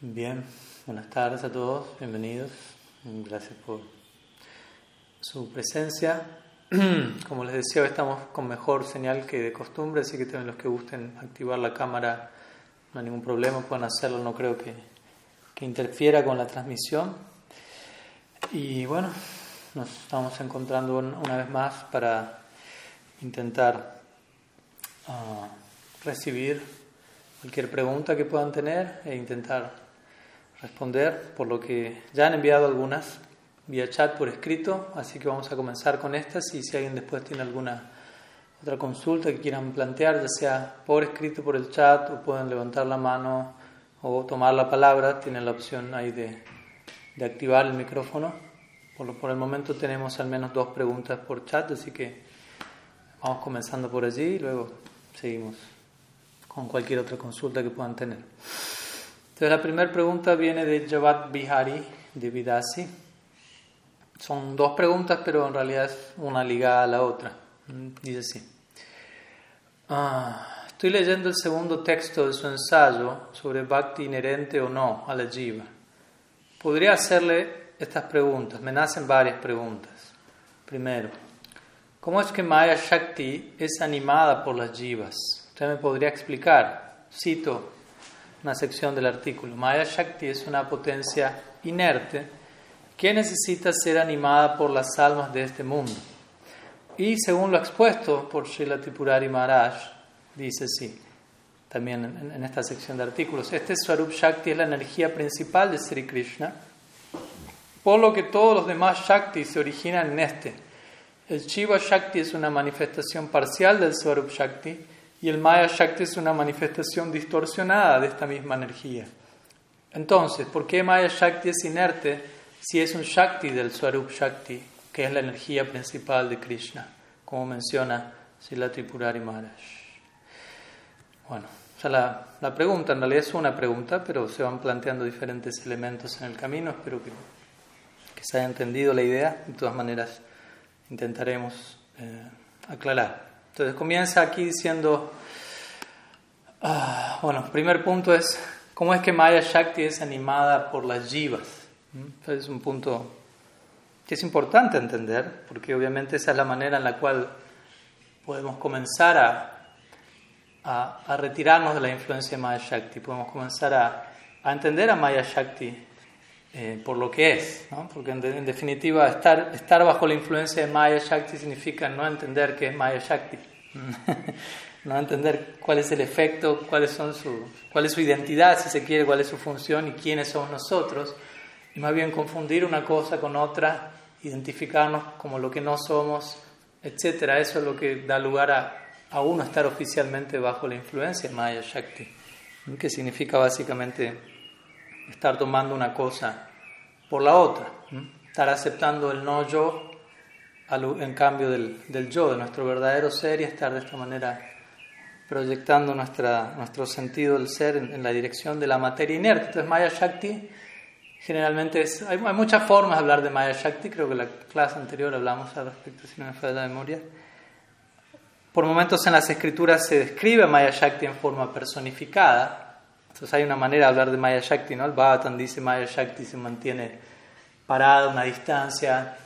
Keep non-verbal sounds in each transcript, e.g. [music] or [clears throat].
Bien, buenas tardes a todos, bienvenidos. Gracias por su presencia. [clears throat] Como les decía, hoy estamos con mejor señal que de costumbre, así que también los que gusten activar la cámara, no hay ningún problema, pueden hacerlo, no creo que, que interfiera con la transmisión. Y bueno, nos estamos encontrando una vez más para intentar uh, recibir cualquier pregunta que puedan tener e intentar responder, por lo que ya han enviado algunas vía chat por escrito, así que vamos a comenzar con estas y si alguien después tiene alguna otra consulta que quieran plantear, ya sea por escrito por el chat o pueden levantar la mano o tomar la palabra, tienen la opción ahí de, de activar el micrófono. Por, lo, por el momento tenemos al menos dos preguntas por chat, así que vamos comenzando por allí y luego seguimos con cualquier otra consulta que puedan tener. Entonces la primera pregunta viene de Javat Bihari de Vidasi. Son dos preguntas, pero en realidad es una ligada a la otra. Dice así. Ah, estoy leyendo el segundo texto de su ensayo sobre Bhakti inherente o no a la Jiva. Podría hacerle estas preguntas. Me nacen varias preguntas. Primero, ¿cómo es que Maya Shakti es animada por las Jivas? Usted me podría explicar. Cito una sección del artículo. Maya Shakti es una potencia inerte que necesita ser animada por las almas de este mundo. Y según lo expuesto por Srila Tripurari Maharaj, dice así, también en, en esta sección de artículos, este Swarup Shakti es la energía principal de Sri Krishna, por lo que todos los demás Shakti se originan en este. El Shiva Shakti es una manifestación parcial del Swarup Shakti, y el Maya Shakti es una manifestación distorsionada de esta misma energía. Entonces, ¿por qué Maya Shakti es inerte si es un Shakti del Swarup Shakti, que es la energía principal de Krishna, como menciona Sila Tripurari Maharaj? Bueno, o la, la, pregunta en realidad es una pregunta, pero se van planteando diferentes elementos en el camino. Espero que, que se haya entendido la idea. De todas maneras, intentaremos eh, aclarar. Entonces comienza aquí diciendo, uh, bueno, primer punto es, ¿cómo es que Maya Shakti es animada por las jivas? Entonces es un punto que es importante entender, porque obviamente esa es la manera en la cual podemos comenzar a, a, a retirarnos de la influencia de Maya Shakti, podemos comenzar a, a entender a Maya Shakti eh, por lo que es, ¿no? porque en, de, en, definitiva estar, estar bajo la influencia de Maya Shakti significa no entender qué es Maya Shakti, [laughs] no entender cuál es el efecto, cuáles son su, cuál es su identidad, si se quiere, cuál es su función y quiénes somos nosotros, y más bien confundir una cosa con otra, identificarnos como lo que no somos, etc. Eso es lo que da lugar a, a uno estar oficialmente bajo la influencia de Maya Shakti, que significa básicamente estar tomando una cosa por la otra, estar aceptando el no yo en cambio del, del, yo, de nuestro verdadero ser y estar de esta manera proyectando nuestra, nuestro sentido del ser en, en la dirección de la materia inerte. Entonces Maya Shakti generalmente es, hay, hay, muchas formas de hablar de Maya Shakti, creo que en la clase anterior hablamos al respecto, si no me falla la memoria. Por momentos en las escrituras se describe a Maya Shakti en forma personificada, entonces hay una manera de hablar de Maya Shakti, ¿no? El Bhattan dice Maya Shakti se mantiene parada a una distancia,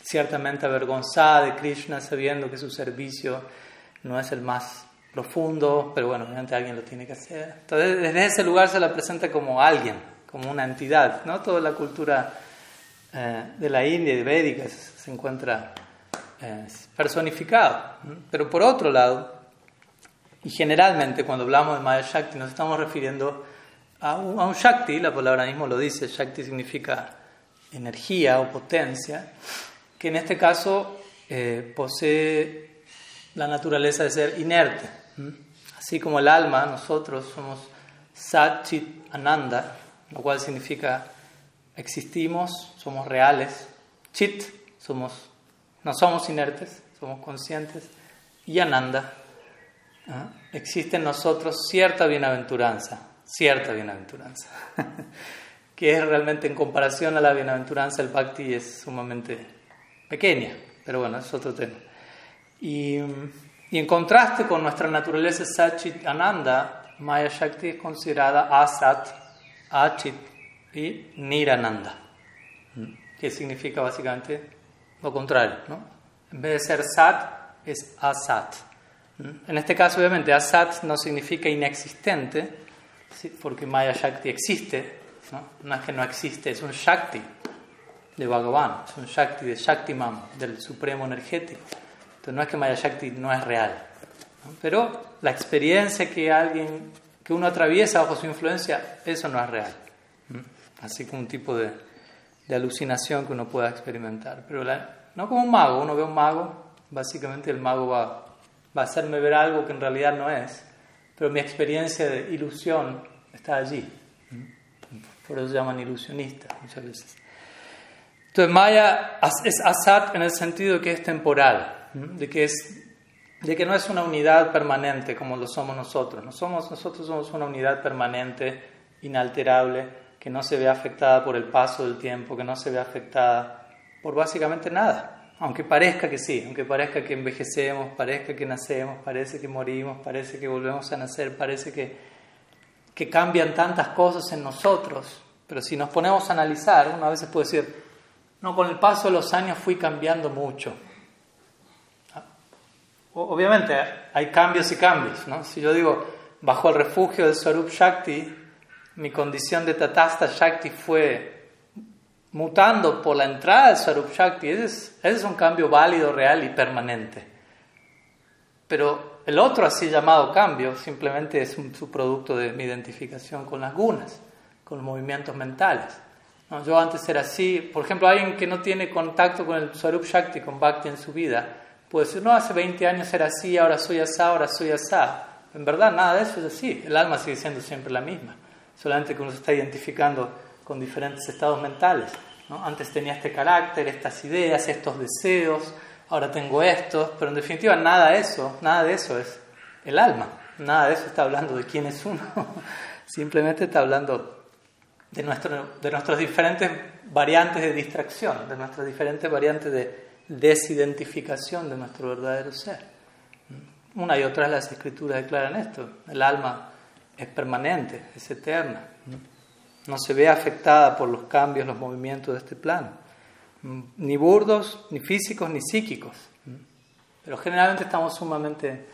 ciertamente avergonzada de Krishna, sabiendo que su servicio no es el más profundo, pero bueno, obviamente alguien lo tiene que hacer. Entonces desde ese lugar se la presenta como alguien, como una entidad, ¿no? Toda la cultura eh, de la India y védica se, encuentra eh, personificado. Pero por otro lado, y generalmente cuando hablamos de Maya Shakti nos estamos refiriendo a un, Shakti, la palabra mismo lo dice, Shakti significa energía o potencia, que en este caso eh, posee la naturaleza de ser inerte. Así como el alma, nosotros somos Sat Chit Ananda, lo cual significa existimos, somos reales. Chit, somos, no somos inertes, somos conscientes. Y Ananda, ¿Ah? existe en nosotros cierta bienaventuranza, cierta bienaventuranza, [laughs] que es realmente en comparación a la bienaventuranza el bhakti es sumamente pequeña, pero bueno, es otro tema. Y, y en contraste con nuestra naturaleza Sachit Ananda, Maya Shakti es considerada Asat, Achit y Nirananda, que significa básicamente lo contrario. ¿no? En vez de ser Sat, es Asat. En este caso, obviamente, Asat no significa inexistente, porque Maya Shakti existe, ¿no? no es que no existe, es un Shakti de Bhagavan, es un Shakti de Shaktiman, del Supremo Energético. Entonces no es que Maya Shakti no es real, pero la experiencia que alguien, que uno atraviesa bajo su influencia, eso no es real. Así como un tipo de, de alucinación que uno pueda experimentar. Pero no como un mago, uno ve un mago, básicamente el mago va, va a hacerme ver algo que en realidad no es, pero mi experiencia de ilusión está allí. Por eso se llaman ilusionistas muchas veces. Entonces Maya es asat en el sentido de que es temporal, de que, es, de que no es una unidad permanente como lo somos nosotros. No somos, nosotros somos una unidad permanente, inalterable, que no se ve afectada por el paso del tiempo, que no se ve afectada por básicamente nada. Aunque parezca que sí, aunque parezca que envejecemos, parezca que nacemos, parece que morimos, parece que volvemos a nacer, parece que, cambian tantas cosas en nosotros. Pero si nos ponemos a analizar, una vez puede decir, no, con el paso de los años fui cambiando mucho. Obviamente hay cambios y cambios, ¿no? Si yo digo, bajo el refugio del Swarup Shakti, mi condición de Tatasta Shakti fue mutando por la entrada del Swarup Shakti, ese es, un cambio válido, real y permanente. Pero el otro así llamado cambio simplemente es un subproducto de mi identificación con las gunas, con los movimientos mentales yo antes era así. Por ejemplo, alguien que no tiene contacto con el Swarup Shakti, con Bhakti en su vida, puede decir, no, hace 20 años era así, ahora soy asá, ahora soy asá. En verdad, nada de eso es así. El alma sigue siendo siempre la misma. Solamente que uno se está identificando con diferentes estados mentales. ¿no? Antes tenía este carácter, estas ideas, estos deseos, ahora tengo estos, pero en definitiva nada de eso, nada de eso es el alma. Nada de eso está hablando de quién es uno. [laughs] Simplemente está hablando de, nuestro, de nuestras diferentes variantes de distracción, de nuestras diferentes variantes de desidentificación de nuestro verdadero ser. Una y otra las escrituras declaran esto. El alma es permanente, es eterna. No se ve afectada por los cambios, los movimientos de este plano. Ni burdos, ni físicos, ni psíquicos. Pero generalmente estamos sumamente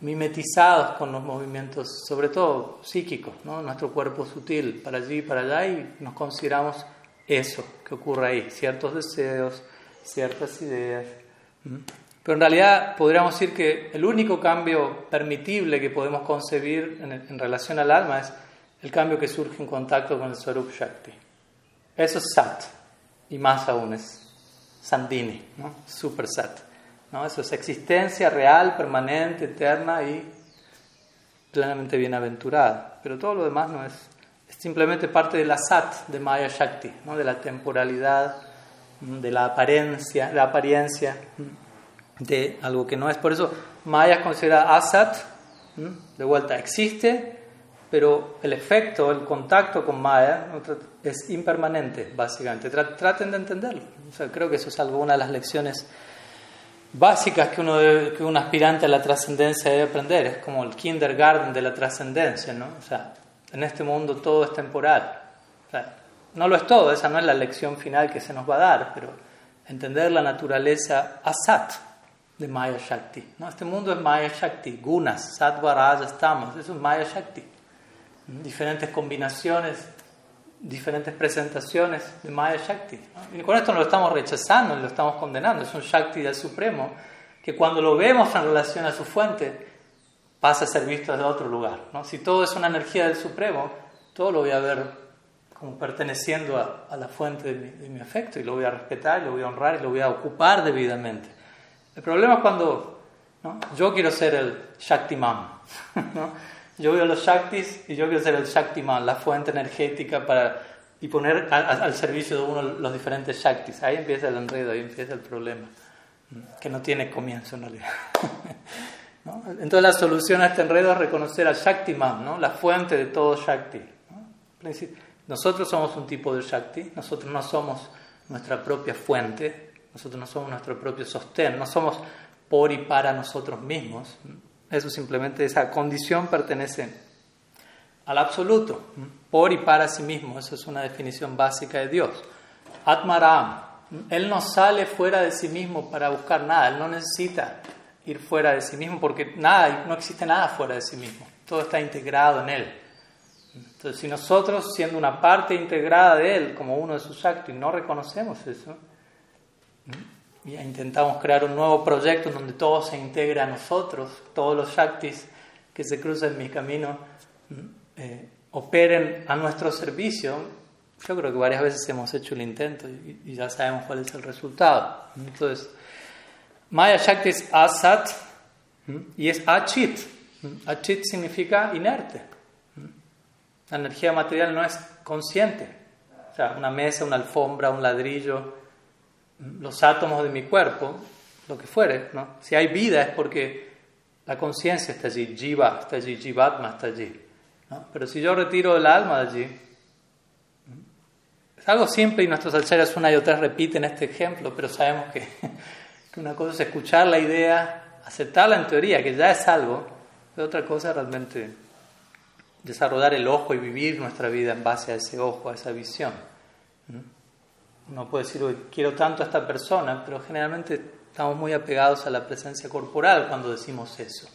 mimetizados con los movimientos, sobre todo psíquicos, ¿no? nuestro cuerpo sutil, para allí y para allá, y nos consideramos eso que ocurre ahí, ciertos deseos, ciertas ideas. Pero en realidad podríamos decir que el único cambio permitible que podemos concebir en, relación al alma es el cambio que surge en contacto con el Swarup Shakti. Eso es Sat, y más aún es Sandini, ¿no? Super Sat. ¿no? Eso es existencia real, permanente, eterna y plenamente bienaventurada. Pero todo lo demás no es, es simplemente parte de la sat de Maya Shakti, ¿no? de la temporalidad, de la apariencia, la apariencia de algo que no es. Por eso Maya es considerada asat, de vuelta, existe, pero el efecto, el contacto con Maya es impermanente, básicamente. Traten de entenderlo. creo que eso es alguna de las lecciones básicas que, uno que un aspirante a la trascendencia debe aprender. Es como el kindergarten de la trascendencia, ¿no? O sea, en este mundo todo es temporal. O sea, no lo es todo, esa no es la lección final que se nos va a dar, pero entender la naturaleza asat de Maya Shakti. ¿no? Este mundo es Maya Shakti, gunas, sattva, rajas, tamas, eso es Maya Shakti. Diferentes combinaciones diferentes presentaciones de Maya Shakti. Y con esto no lo estamos rechazando, lo estamos condenando. Es un Shakti del Supremo que cuando lo vemos en relación a su fuente pasa a ser visto desde otro lugar. ¿no? Si todo es una energía del Supremo, todo lo voy a ver como perteneciendo a, la fuente de mi, afecto y lo voy a respetar, y lo voy a honrar y lo voy a ocupar debidamente. El problema es cuando yo quiero ser el Shaktiman. [laughs] ¿no? Yo veo los Shaktis y yo quiero ser el Shaktiman, la fuente energética para, y poner al servicio de uno los diferentes Shaktis. Ahí empieza el enredo, ahí empieza el problema, que no tiene comienzo en realidad. [laughs] Entonces la solución a este enredo es reconocer al Shaktiman, ¿no? la fuente de todo Shakti. Nosotros somos un tipo de Shakti, nosotros no somos nuestra propia fuente, nosotros no somos nuestro propio sostén, no somos por y para nosotros mismos. Eso simplemente, esa condición pertenece al absoluto, por y para sí mismo. Esa es una definición básica de Dios. Atmaram, Él no sale fuera de sí mismo para buscar nada, Él no necesita ir fuera de sí mismo porque nada, no existe nada fuera de sí mismo, todo está integrado en Él. Entonces, si nosotros, siendo una parte integrada de Él, como uno de sus actos, no reconocemos eso, y intentamos crear un nuevo proyecto en donde todo se integre a nosotros, todos los Shaktis que se cruzan en mi camino eh, operen a nuestro servicio, yo creo que varias veces hemos hecho el intento y, ya sabemos cuál es el resultado. Entonces, Maya Shakti es Asat y es Achit. Achit significa inerte. La energía material no es consciente. O sea, una mesa, una alfombra, un ladrillo, los átomos de mi cuerpo, lo que fuere, ¿no? Si hay vida es porque la conciencia está allí, jiva está allí, jivatma está allí. Pero si yo retiro el alma de allí, es algo simple y nuestros acharyas una y otra repiten este ejemplo, pero sabemos que, [laughs] que una cosa es escuchar la idea, aceptarla en teoría, que ya es algo, y otra cosa es realmente desarrollar el ojo y vivir nuestra vida en base a ese ojo, a esa visión. Uno puede decir, quiero tanto a esta persona, pero generalmente estamos muy apegados a la presencia corporal cuando decimos eso.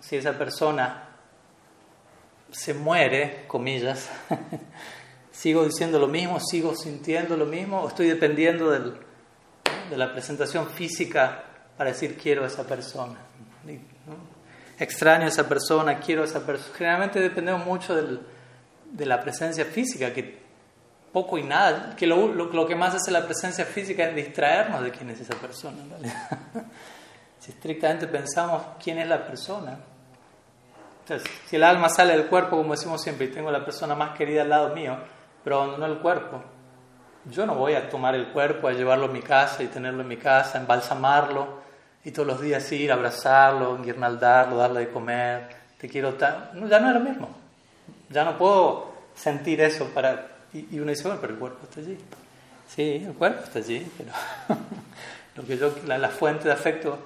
Si esa persona se muere, comillas, [laughs] sigo diciendo lo mismo, sigo sintiendo lo mismo, o estoy dependiendo de la presentación física para decir quiero a esa persona. Extraño a esa persona, quiero a esa persona. Generalmente dependemos mucho de la presencia física, que poco y nada, que lo, lo, que más hace la presencia física es distraernos de quién es esa persona. [laughs] si estrictamente pensamos quién es la persona, entonces, si el alma sale del cuerpo, como decimos siempre, y tengo la persona más querida al lado mío, pero abandonó el cuerpo, yo no voy a tomar el cuerpo, a llevarlo a mi casa y tenerlo en mi casa, embalsamarlo y todos los días ir, abrazarlo, guirnaldarlo, darle de comer, te quiero. No, ya no es lo mismo. Ya no puedo sentir eso para y, uno dice, bueno, pero el cuerpo está allí. Sí, el cuerpo está allí, pero [laughs] lo que yo, la, fuente de afecto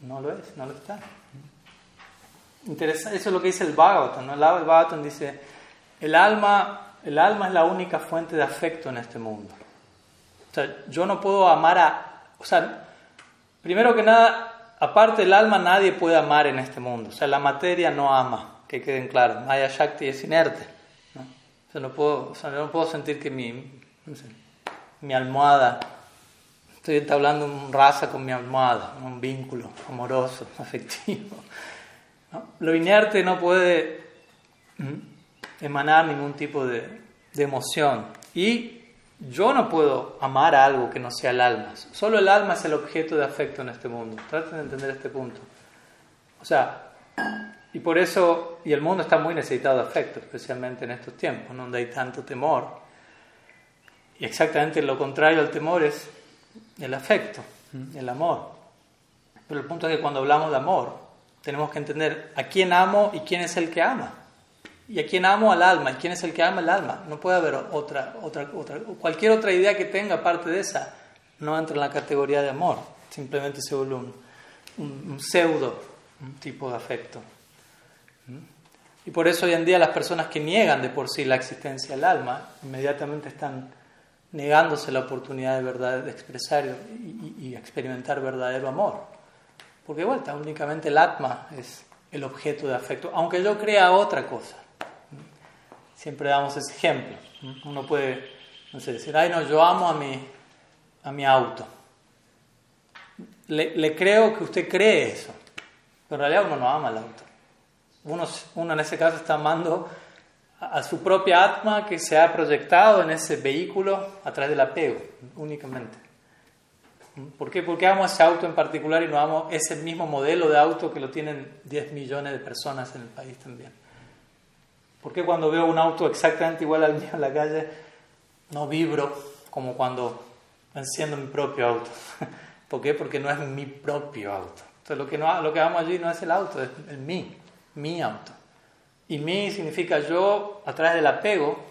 no lo es, no lo está. Interesa, eso es lo que dice el Bhagavatam. ¿no? El Bhagavatam dice, el alma, el alma es la única fuente de afecto en este mundo. O sea, yo no puedo amar a... O sea, primero que nada, aparte del alma, nadie puede amar en este mundo. O sea, la materia no ama, que queden claros. Maya Shakti es inerte no puedo, no puedo sentir que mi, mi almohada, estoy entablando un raza con mi almohada, un vínculo amoroso, [laughs] afectivo. Lo inerte no puede emanar ningún tipo de, de emoción. Y yo no puedo amar a algo que no sea el alma. Solo el alma es el objeto de afecto en este mundo. Traten de entender este punto. O sea, y por eso, y el mundo está muy necesitado de afecto, especialmente en estos tiempos, donde hay tanto temor. Y exactamente lo contrario al temor es el afecto, el amor. Pero el punto es que cuando hablamos de amor, tenemos que entender a quién amo y quién es el que ama. Y a quién amo al alma, y quién es el que ama el alma. No puede haber otra, otra, otra, cualquier otra idea que tenga aparte de esa, no entra en la categoría de amor. Simplemente se vuelve un, un pseudo un tipo de afecto. Y por eso hoy en día las personas que niegan de por sí la existencia del alma, inmediatamente están negándose la oportunidad de verdad de expresar y, experimentar verdadero amor. Porque vuelta, únicamente el atma es el objeto de afecto, aunque yo crea otra cosa. Siempre damos ese ejemplo. Uno puede, no sé, decir, ay no, yo amo a mi, a mi auto. Le, le creo que usted cree eso, pero en realidad uno no ama el auto. Uno, uno en ese caso está amando a, su propia atma que se ha proyectado en ese vehículo a través del apego, únicamente. ¿Por qué? Porque amo ese auto en particular y no amo ese mismo modelo de auto que lo tienen 10 millones de personas en el país también. ¿Por qué cuando veo un auto exactamente igual al mío en la calle no vibro como cuando enciendo mi propio auto? [laughs] ¿Por qué? Porque no es mi propio auto. Entonces lo que, no, lo que amo allí no es el auto, es el mí mi auto. Y mi significa yo, a través del apego,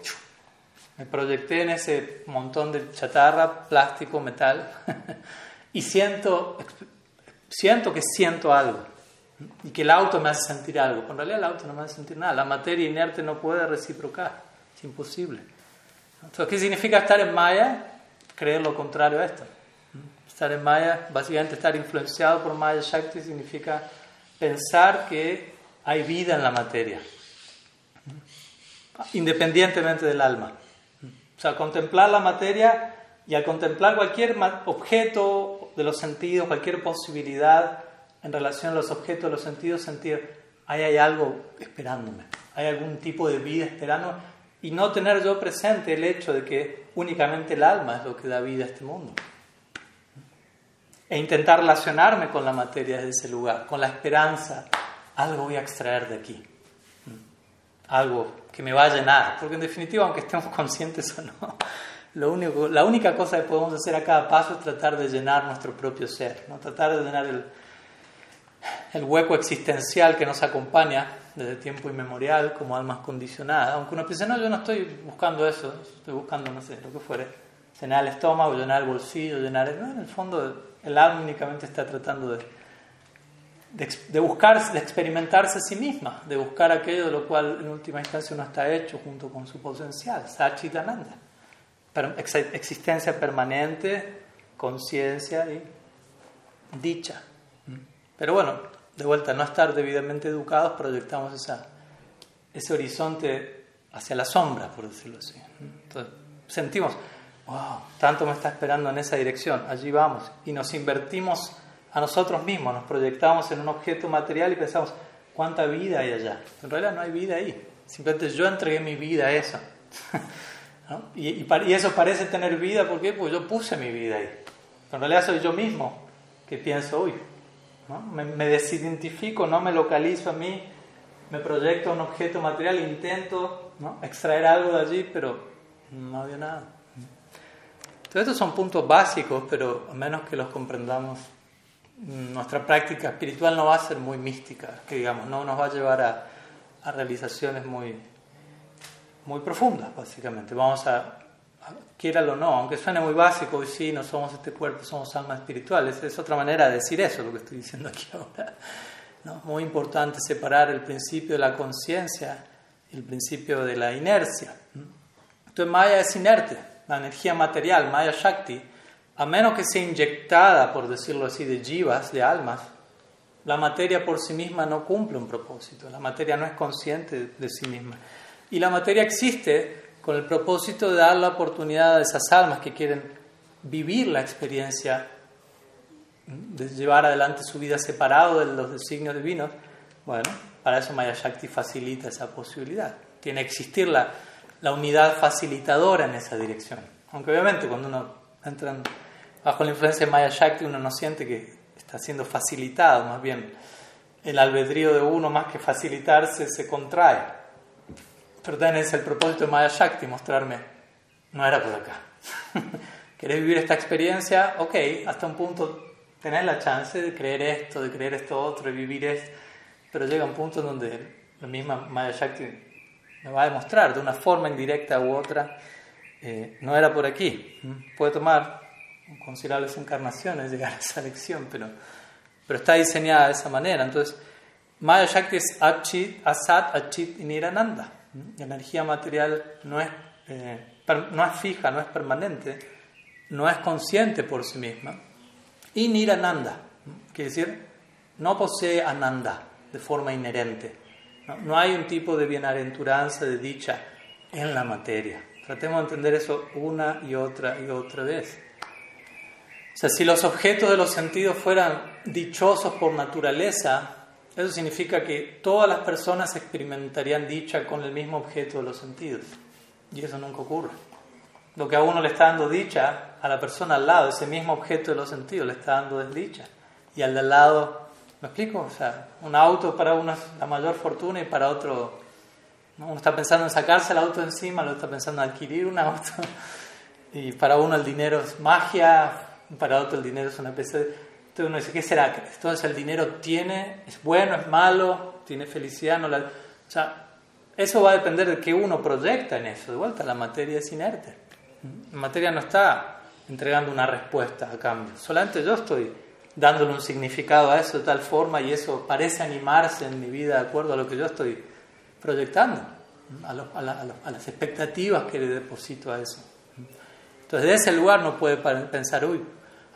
me proyecté en ese montón de chatarra, plástico, metal, [laughs] y siento, siento que siento algo. y que el auto me hace sentir algo. En realidad el auto no me hace sentir nada. La materia inerte no puede reciprocar. Es imposible. Entonces, ¿qué significa estar en Maya? Creer lo contrario a esto. Estar en Maya, básicamente estar influenciado por Maya Shakti, significa pensar que hay vida en la materia, independientemente del alma. O sea, contemplar la materia y al contemplar cualquier objeto de los sentidos, cualquier posibilidad en relación a los objetos de los sentidos, sentir, ahí hay algo esperándome, hay algún tipo de vida esperándome y no tener yo presente el hecho de que únicamente el alma es lo que da vida a este mundo. E intentar relacionarme con la materia desde ese lugar, con la esperanza, algo voy a extraer de aquí, algo que me va a llenar, porque en definitiva, aunque estemos [laughs] conscientes o no, lo único, la única cosa que podemos hacer a cada paso es tratar de llenar nuestro propio ser, ¿no? tratar de llenar el, el hueco existencial que nos acompaña desde tiempo inmemorial como almas condicionadas. Aunque uno piense, no, yo no estoy buscando eso, estoy buscando, no sé, lo que fuere, llenar el estómago, llenar el bolsillo, llenar el... No, en el fondo el alma únicamente está tratando de, de, buscar, de experimentarse a sí misma, de buscar aquello de lo cual en última instancia uno está hecho junto con su potencial, Sachitananda. Existencia permanente, conciencia y dicha. Pero bueno, de vuelta, no estar debidamente educados, proyectamos esa, ese horizonte hacia la sombra, por decirlo así. Entonces, sentimos, wow, tanto me está esperando en esa dirección, allí vamos. Y nos invertimos a nosotros mismos, nos proyectamos en un objeto material y pensamos, ¿cuánta vida hay allá? En realidad no hay vida ahí, simplemente yo entregué mi vida a eso. [laughs] y, y, eso parece tener vida, ¿por qué? Porque yo puse mi vida ahí. Pero en realidad soy yo mismo que pienso, uy, me, desidentifico, no me localizo a mí, me proyecto a un objeto material, intento extraer algo de allí, pero no había nada. Entonces estos son puntos básicos, pero a menos que los comprendamos, nuestra práctica espiritual no va a ser muy mística, que digamos, no nos va a llevar a, a realizaciones muy, muy profundas, básicamente. Vamos a quiera o no, aunque suene muy básico, y sí, no somos este cuerpo, somos almas espirituales, es otra manera de decir eso, lo que estoy diciendo aquí [laughs] ahora. ¿no? Muy importante separar el principio de la conciencia y el principio de la inercia. Entonces Maya es inerte, la energía material, Maya Shakti, a menos que sea inyectada, por decirlo así, de jivas, de almas, la materia por sí misma no cumple un propósito, la materia no es consciente de sí misma. Y la materia existe con el propósito de dar la oportunidad a esas almas que quieren vivir la experiencia de llevar adelante su vida separado de los designios divinos, bueno, para eso Maya Shakti facilita esa posibilidad. Tiene que existir la, unidad facilitadora en esa dirección. Aunque obviamente cuando uno entra bajo la influencia de Maya Shakti uno no siente que está siendo facilitado, más bien el albedrío de uno más que facilitarse se contrae. Pero también es el propósito de Maya Shakti, mostrarme, no era por acá. [laughs] ¿Querés vivir esta experiencia? Ok, hasta un punto tenés la chance de creer esto, de creer esto otro, de vivir esto, pero llega un punto donde la misma Maya Shakti me va a demostrar de una forma indirecta u otra, eh, no era por aquí. Puede tomar considerables encarnaciones llegar a esa lección, pero, pero está diseñada de esa manera. Entonces, Maya Shakti es Achit, Asat, Achit y Nirananda. La energía material no es, eh, no es fija, no es permanente, no es consciente por sí misma. Y Nirananda, quiere decir, no posee ananda de forma inherente. No, hay un tipo de bienaventuranza, de dicha en la materia. Tratemos de entender eso una y otra y otra vez. O sea, si los objetos de los sentidos fueran dichosos por naturaleza, eso significa que todas las personas experimentarían dicha con el mismo objeto de los sentidos. Y eso nunca ocurre. Lo que a uno le está dando dicha, a la persona al lado, ese mismo objeto de los sentidos le está dando desdicha. Y al de al lado, ¿me explico? O sea, un auto para uno es la mayor fortuna y para otro, uno está pensando en sacarse el auto encima, otro está pensando en adquirir un auto. [laughs] Y para uno el dinero es magia, para otro el dinero es una de entonces uno dice, ¿qué será? Entonces el dinero tiene, es bueno, es malo, tiene felicidad, no la... Eso va a depender de qué uno proyecta en eso. De vuelta, la materia es inerte. La materia no está entregando una respuesta a cambio. Solamente yo estoy dándole un significado a eso de tal forma y eso parece animarse en mi vida de acuerdo a lo que yo estoy proyectando, a, las expectativas que le deposito a eso. Entonces, de ese lugar no puede pensar, uy,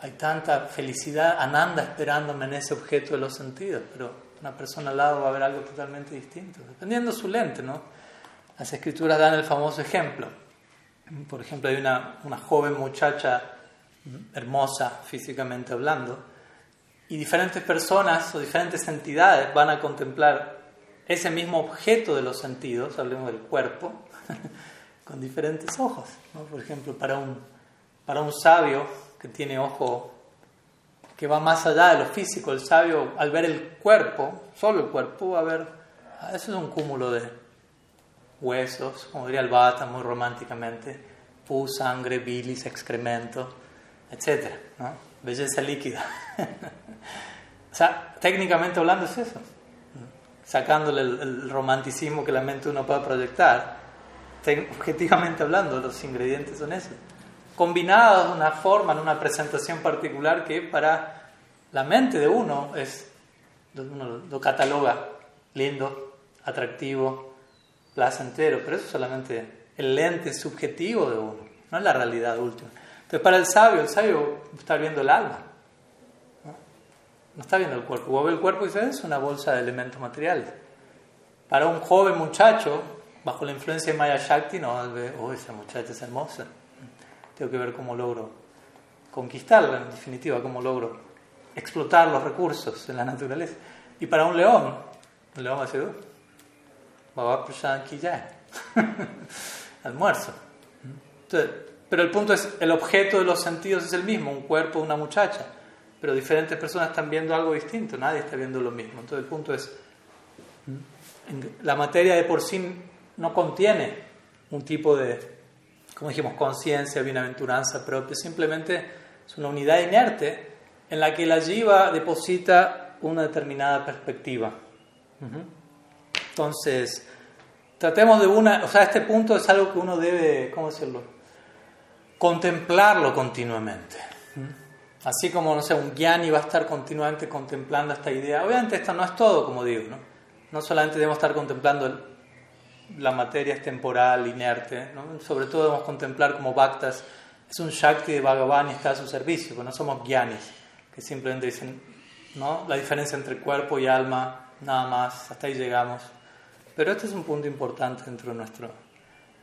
hay tanta felicidad, Ananda esperándome en ese objeto de los sentidos, pero una persona al lado va a ver algo totalmente distinto, dependiendo su lente, ¿no? Las escrituras dan el famoso ejemplo. Por ejemplo, hay una, joven muchacha hermosa físicamente hablando, y diferentes personas o diferentes entidades van a contemplar ese mismo objeto de los sentidos, hablemos del cuerpo, [laughs] con diferentes ojos. Por ejemplo, para un, para un sabio que tiene ojo que va más allá de lo físico, el sabio al ver el cuerpo, solo el cuerpo, va a ver, ah, eso es un cúmulo de huesos, como diría el Bata muy románticamente, pus, sangre, bilis, excremento, etc. Belleza líquida. [laughs] o sea, técnicamente hablando es eso, sacándole el, romanticismo que la mente uno puede proyectar, objetivamente hablando, los ingredientes son esos, combinados de una forma, en una presentación particular que para la mente de uno es, uno lo cataloga lindo, atractivo, placentero, pero eso es solamente el lente subjetivo de uno, no es la realidad última. Entonces, para el sabio, el sabio está viendo el alma, no, está viendo el cuerpo. O ve el cuerpo y dice, es una bolsa de elementos materiales. Para un joven muchacho, bajo la influencia de Maya Shakti, no ve, oh, esa muchacha es hermosa. Tengo que ver cómo logro conquistarla, en definitiva, cómo logro explotar los recursos de la naturaleza. Y para un león, el león decir, oh, [laughs] almuerzo. Entonces, pero el punto es, el objeto de los sentidos es el mismo, un cuerpo, una muchacha, pero diferentes personas están viendo algo distinto, nadie está viendo lo mismo. Entonces el punto es, la materia de por sí no contiene un tipo de, como dijimos, conciencia, bienaventuranza propia, simplemente es una unidad inerte en la que la jiva deposita una determinada perspectiva. Entonces, tratemos de una, o sea, este punto es algo que uno debe, ¿cómo decirlo? contemplarlo continuamente. Así como, no sé, un gyani va a estar continuamente contemplando esta idea. Obviamente esto no es todo, como digo, ¿no? No solamente debemos estar contemplando la materia es temporal, inerte, ¿no? sobre todo debemos contemplar como bhaktas, es un shakti de Bhagavan y está a su servicio, que no somos gyanis, que simplemente dicen, ¿no? La diferencia entre cuerpo y alma, nada más, hasta ahí llegamos. Pero este es un punto importante dentro de nuestro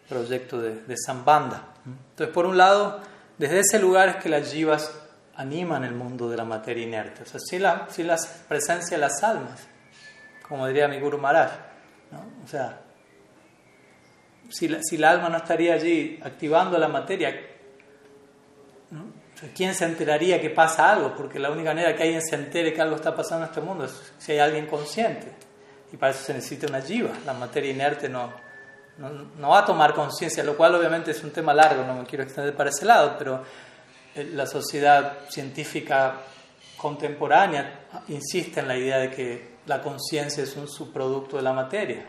proyecto de, de Sambanda. Entonces, por un lado, desde ese lugar es que las jivas animan el mundo de la materia inerte. O sea, si la, si la presencia de las almas, como diría mi Guru Maharaj, ¿no? o sea, si la, si la, alma no estaría allí activando la materia, ¿quién se enteraría que pasa algo? Porque la única manera que alguien se entere que algo está pasando en este mundo es si hay alguien consciente. Y para eso se necesita una jiva. La materia inerte no, no, va a tomar conciencia, lo cual obviamente es un tema largo, no me quiero extender para ese lado, pero eh, la sociedad científica contemporánea insiste en la idea de que la conciencia es un subproducto de la materia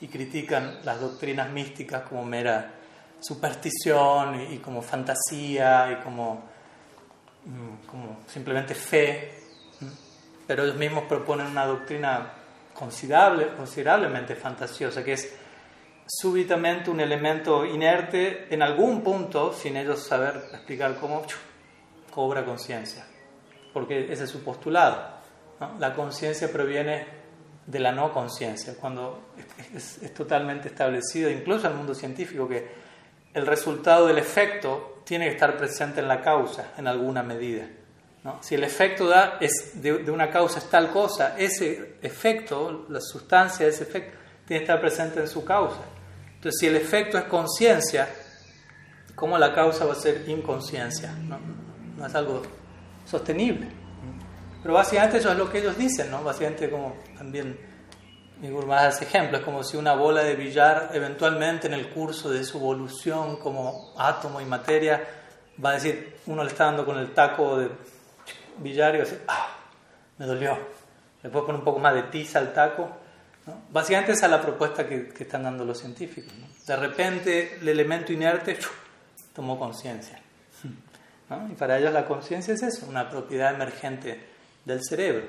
y critican las doctrinas místicas como mera superstición y, como fantasía y como, mm, como simplemente fe, pero ellos mismos proponen una doctrina considerable, considerablemente fantasiosa, que es súbitamente un elemento inerte en algún punto, sin ellos saber explicar cómo, cobra conciencia. Porque ese es su postulado. La conciencia proviene de la no conciencia, cuando es, totalmente establecido, incluso en el mundo científico, que el resultado del efecto tiene que estar presente en la causa en alguna medida. Si el efecto da es de, de, una causa es tal cosa, ese efecto, la sustancia de ese efecto, tiene que estar presente en su causa. Entonces, si el efecto es conciencia, ¿cómo la causa va a ser inconsciencia? No, es algo sostenible. Pero básicamente eso es lo que ellos dicen, ¿no? Básicamente como también mi más hace ejemplo, es como si una bola de billar eventualmente en el curso de su evolución como átomo y materia va a decir, uno le está dando con el taco de billar y va a decir, ah, me dolió. Le puedo poner un poco más de tiza al taco Básicamente esa es la propuesta que, están dando los científicos. De repente el elemento inerte tomó conciencia. Y para ellos la conciencia es eso, una propiedad emergente del cerebro.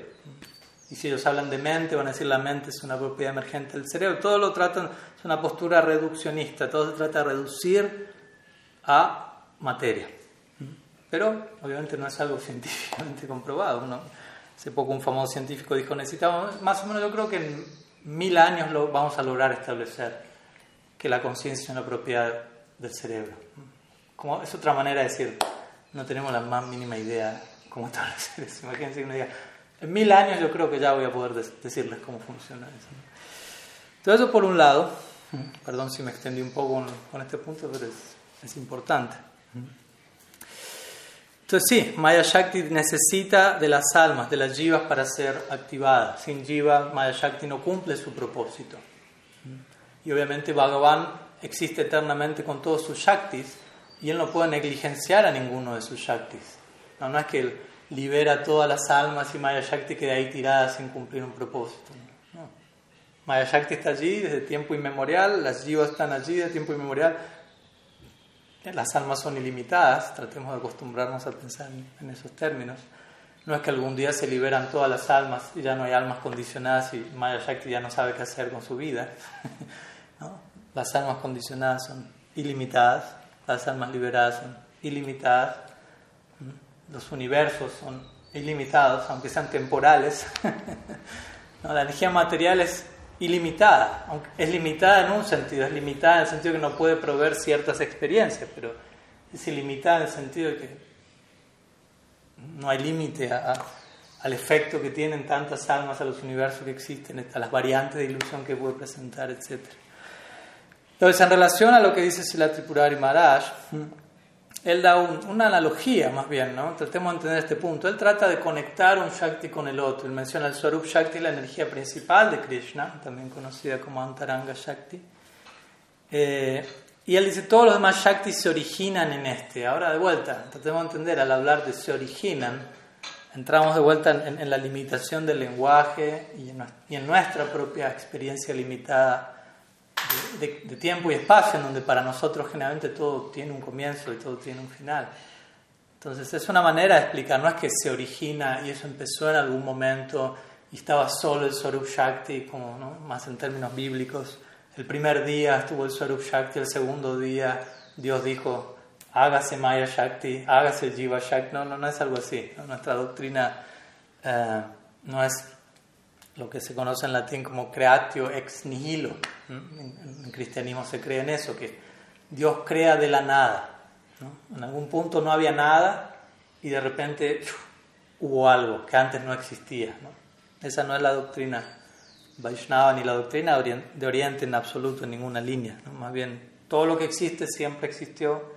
Y si ellos hablan de mente, van a decir la mente es una propiedad emergente del cerebro. Todo lo tratan, es una postura reduccionista, todo se trata de reducir a materia. Pero obviamente no es algo [laughs] científicamente comprobado. hace poco un famoso científico dijo, necesitamos, más o menos yo creo que en mil años lo vamos a lograr establecer que la conciencia es una propiedad del cerebro. Como, es otra manera de decir, no tenemos la más mínima idea cómo están los seres. Imagínense que uno diga, en mil años yo creo que ya voy a poder decirles cómo funciona eso. Todo eso por un lado, perdón si me extendí un poco con, este punto, pero es, es importante. Entonces sí, Maya Shakti necesita de las almas, de las jivas para ser activada. Sin jiva, Maya Shakti no cumple su propósito. Y obviamente Bhagavan existe eternamente con todos sus Shaktis y él no puede negligenciar a ninguno de sus Shaktis. No, es que él libera todas las almas y Maya Shakti queda ahí tirada sin cumplir un propósito. No. Maya Shakti está allí desde tiempo inmemorial, las jivas están allí desde tiempo inmemorial las almas son ilimitadas, tratemos de acostumbrarnos a pensar en esos términos. No es que algún día se liberan todas las almas y ya no hay almas condicionadas y Maya Shakti ya no sabe qué hacer con su vida. [laughs] Las almas condicionadas son ilimitadas, las almas liberadas son ilimitadas, los universos son ilimitados, aunque sean temporales. [laughs] La energía material es ilimitada, aunque es limitada en un sentido, es limitada en el sentido que no puede proveer ciertas experiencias, pero es ilimitada en el sentido de que no hay límite al efecto que tienen tantas almas a los universos que existen, a las variantes de ilusión que puede presentar, etc. Entonces, en relación a lo que dice Sila Tripurari Maharaj, él da una analogía más bien, ¿no? Tratemos de entender este punto. Él trata de conectar un Shakti con el otro. Él menciona el Swarup Shakti, la energía principal de Krishna, también conocida como Antaranga Shakti. Eh, y él dice, todos los demás Shaktis se originan en este. Ahora de vuelta, tratemos de entender, al hablar de se originan, entramos de vuelta en, la limitación del lenguaje y en, y en nuestra propia experiencia limitada de, tiempo y espacio, en donde para nosotros generalmente todo tiene un comienzo y todo tiene un final. Entonces es una manera de explicar, no es que se origina y eso empezó en algún momento y estaba solo el Swarup Shakti, como más en términos bíblicos. El primer día estuvo el Swarup Shakti, el segundo día Dios dijo, hágase Maya Shakti, hágase Jiva Shakti. No, no, no es algo así. Nuestra doctrina eh, no es lo que se conoce en latín como creatio ex nihilo. En, cristianismo se cree en eso, que Dios crea de la nada. En algún punto no había nada y de repente hubo algo que antes no existía. Esa no es la doctrina Vaishnava ni la doctrina de Oriente en absoluto, en ninguna línea. Más bien, todo lo que existe siempre existió,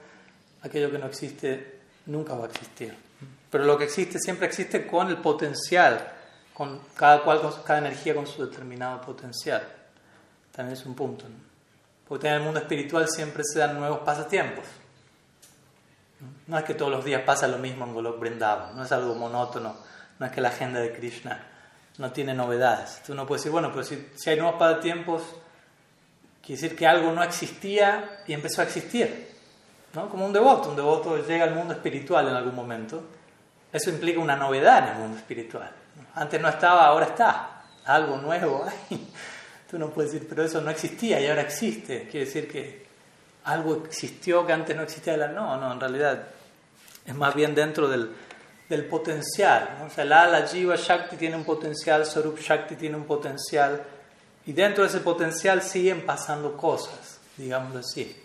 aquello que no existe nunca va a existir. Pero lo que existe siempre existe con el potencial con cada cual con cada energía con su determinado potencial. También es un punto. Porque en el mundo espiritual siempre se dan nuevos pasatiempos. No es que todos los días pasa lo mismo en Golok Vrindavan, no es algo monótono, no es que la agenda de Krishna no tiene novedades. Tú no puedes decir, bueno, pero si, si hay nuevos pasatiempos, quiere decir que algo no existía y empezó a existir. ¿no? Como un devoto, un devoto llega al mundo espiritual en algún momento. Eso implica una novedad en el mundo espiritual. Antes no estaba, ahora está. Algo nuevo. [laughs] Tú no puedes decir, pero eso no existía y ahora existe. Quiere decir que algo existió que antes no existía. No, no, en realidad es más bien dentro del, del potencial. O sea, la, la Jiva Shakti tiene un potencial, Sarup Shakti tiene un potencial. Y dentro de ese potencial siguen pasando cosas, digamos así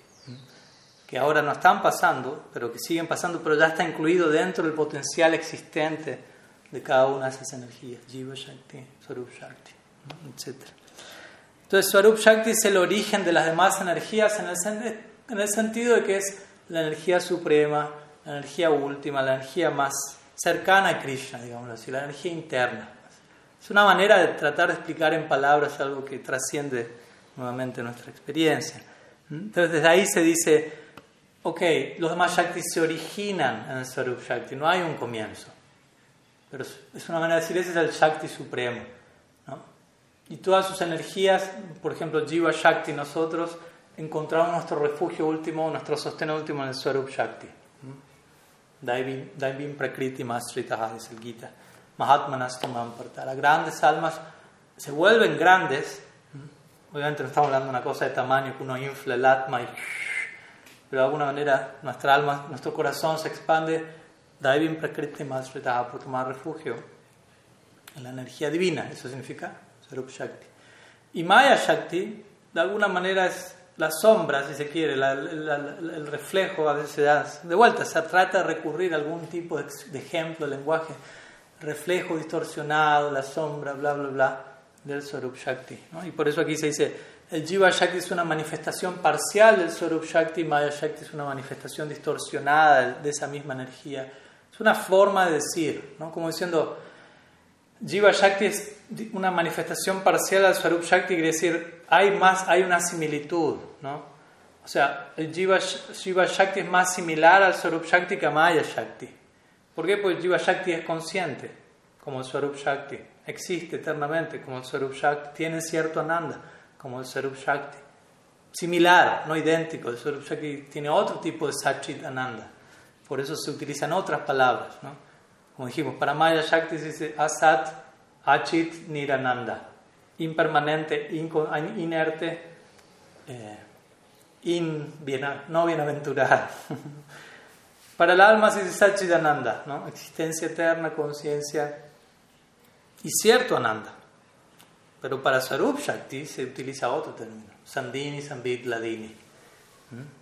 que ahora no están pasando, pero que siguen pasando, pero ya está incluido dentro del potencial existente de cada una de esas energías, Jiva Shakti, Swarup Shakti, etc. Entonces, Swarup Shakti es el origen de las demás energías en el, en el sentido de que es la energía suprema, la energía última, la energía más cercana a Krishna, digamos así, la energía interna. Es una manera de tratar de explicar en palabras algo que trasciende nuevamente nuestra experiencia. Entonces, desde ahí se dice, ok, los demás Shaktis se originan en el Swarup Shakti, no hay un comienzo. Pero es una manera de decir, ese es el Shakti supremo. ¿no? Y todas sus energías, por ejemplo, Jiva Shakti, nosotros encontramos nuestro refugio último, nuestro sostén último en el Swarup Shakti. Daivim Prakriti Masritaha, dice el Gita. Mahatmanastamam Las grandes almas se vuelven grandes. Obviamente no estamos hablando de una cosa de tamaño que uno infla el atma y. Pero de alguna manera nuestra alma, nuestro corazón se expande. Daivim Prakriti Masritaha por tomar refugio en la energía divina. Eso significa Sarup Shakti. Y Maya Shakti, de alguna manera, es la sombra, si se quiere, el reflejo a veces de vuelta, se trata de recurrir a algún tipo de, ejemplo, lenguaje, reflejo distorsionado, la sombra, bla, bla, bla, del Swarup Shakti. Y por eso aquí se dice, el Jiva Shakti es una manifestación parcial del Swarup Shakti, Maya Shakti es una manifestación distorsionada de, esa misma energía. Es una forma de decir, ¿no? como diciendo, Jiva Shakti es una manifestación parcial al Swarup Shakti, quiere decir, hay, más, hay una similitud, ¿no? O sea, el Jiva, Shakti es más similar al Swarup Shakti que a Maya Shakti. ¿Por qué? Porque Jiva Shakti es consciente, como el Swarup Shakti, existe eternamente, como el Swarup Shakti, tiene cierto ananda, como el Swarup Shakti. Similar, no idéntico, el Swarup Shakti tiene otro tipo de Sachit Ananda. Por eso se utilizan otras palabras, ¿no? Como dijimos, para Maya Shakti se dice Asat Achit Nirananda, impermanente, inerte, eh, in, no bienaventurado. [laughs] para el alma se dice Sachidananda, ¿no? existencia eterna, conciencia y cierto Ananda. Pero para Sarup Shakti se utiliza otro término, Sandini, Sambit, Ladini.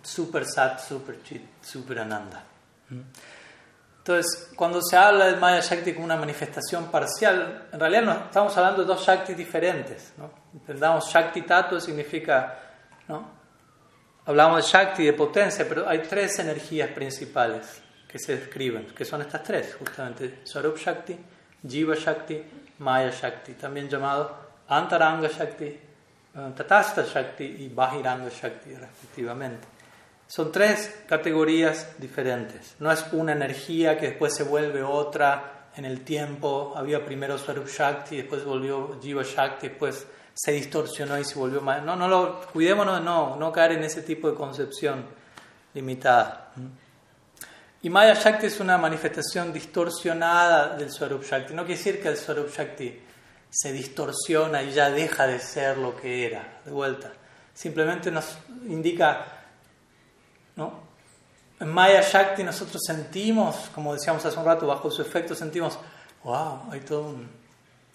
Super Sat, Super Chit, Super Ananda. Entonces, cuando se habla del Maya Shakti como una manifestación parcial, en realidad no, estamos hablando de dos Shaktis diferentes. ¿no? Entendamos Shakti Tato significa, ¿no? hablamos de Shakti, de potencia, pero hay tres energías principales que se describen, que son estas tres, justamente Swarup Shakti, Jiva Shakti, Maya Shakti, también llamado Antaranga Shakti, eh, Tatasta Shakti y Bahiranga Shakti, respectivamente. Son tres categorías diferentes. No es una energía que después se vuelve otra en el tiempo. Había primero Swarup Shakti, después volvió Jiva Shakti, después se distorsionó y se volvió más. No, no lo, cuidémonos de no, no caer en ese tipo de concepción limitada. Y Maya Shakti es una manifestación distorsionada del Swarup Shakti. No quiere decir que el Swarup Shakti se distorsiona y ya deja de ser lo que era, de vuelta. Simplemente nos indica ¿no? En Maya Shakti nosotros sentimos, como decíamos hace un rato, bajo su efecto sentimos, wow, hay todo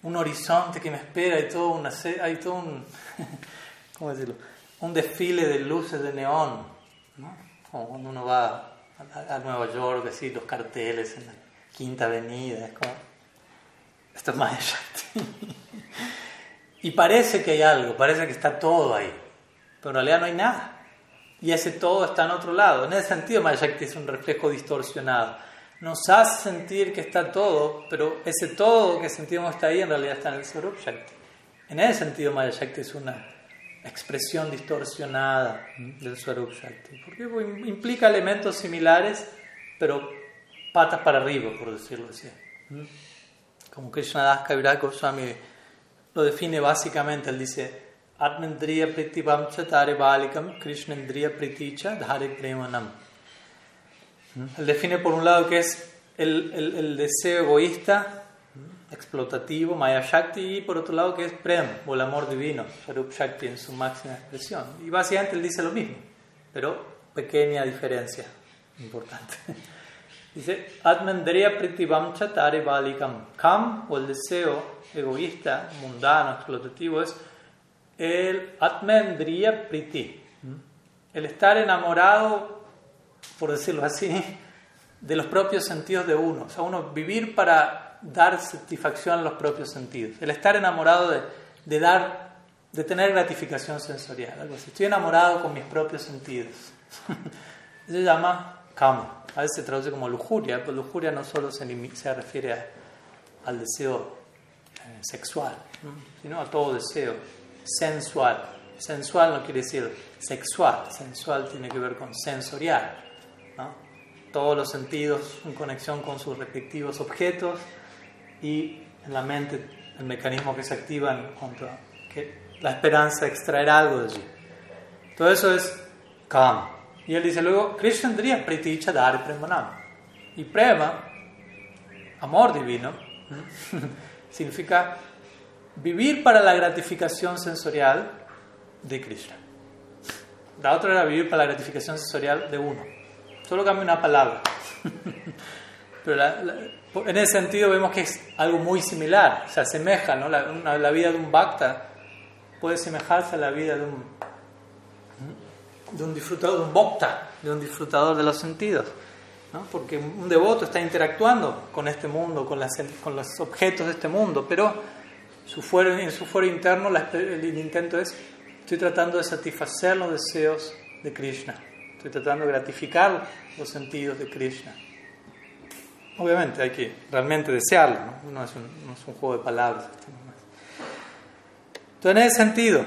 un, horizonte que me espera, hay todo, una, hay todo un, [laughs] ¿cómo decirlo? un desfile de luces de neón, ¿no? como cuando uno va a, Nueva York, así, los carteles en la Quinta Avenida, esto es Maya Shakti. [laughs] y parece que hay algo, parece que está todo ahí, pero en realidad no hay nada y ese todo está en otro lado. En ese sentido, Maya Shakti es un reflejo distorsionado. Nos hace sentir que está todo, pero ese todo que sentimos está ahí en realidad está en el Swarup Shakti. En ese sentido, Maya Shakti es una expresión distorsionada del Swarup Shakti. Porque implica elementos similares, pero patas para arriba, por decirlo así. Como Krishnadas Kaviraj Goswami lo define básicamente, él dice Atmendriya Pritibam Chatare Balikam Krishnendriya Priticha Dhare Premanam. Él define por un lado que es el, el, el deseo egoísta, explotativo, Maya Shakti, y por otro lado que es Prem, o el amor divino, Sarup Shakti en su máxima expresión. Y básicamente él dice lo mismo, pero pequeña diferencia, importante. [laughs] Dice, Atmendriya Pritibam Chatare Balikam. Kam, o el deseo egoísta, mundano, explotativo, es el Atmendriya Priti, el estar enamorado, por decirlo así, [laughs] de los propios sentidos de uno, o sea, uno vivir para dar satisfacción a los propios sentidos, el estar enamorado de, de dar, de tener gratificación sensorial, algo. Estoy enamorado con mis propios sentidos. [laughs] se llama kama. A veces se traduce como lujuria, pero lujuria no solo se, se refiere al deseo eh, sexual, sino a todo deseo sensual. Sensual no quiere decir sexual, sensual tiene que ver con sensorial. Todos los sentidos en conexión con sus respectivos objetos y en la mente el mecanismo que se activa en que la esperanza de extraer algo de allí. Todo eso es kama. Y él dice luego, Krishna tendría priticha dar premanam. Y prema, amor divino, [laughs] significa vivir para la gratificación sensorial de Krishna. La otra era vivir para la gratificación sensorial de uno. Solo cambia una palabra. [laughs] Pero en ese sentido vemos que es algo muy similar, se asemeja, ¿no? La, vida de un bhakta puede asemejarse a la vida de un, de un disfrutador, de un bhakta, de un disfrutador de los sentidos. ¿no? Porque un devoto está interactuando con este mundo, con, las, con los objetos de este mundo, pero su fuero, en su fuero interno el intento es, estoy tratando de satisfacer los deseos de Krishna, estoy tratando de gratificar los sentidos de Krishna. Obviamente hay que realmente desearlo, ¿no? no, es, un, no es un juego de palabras. Entonces, en ese sentido,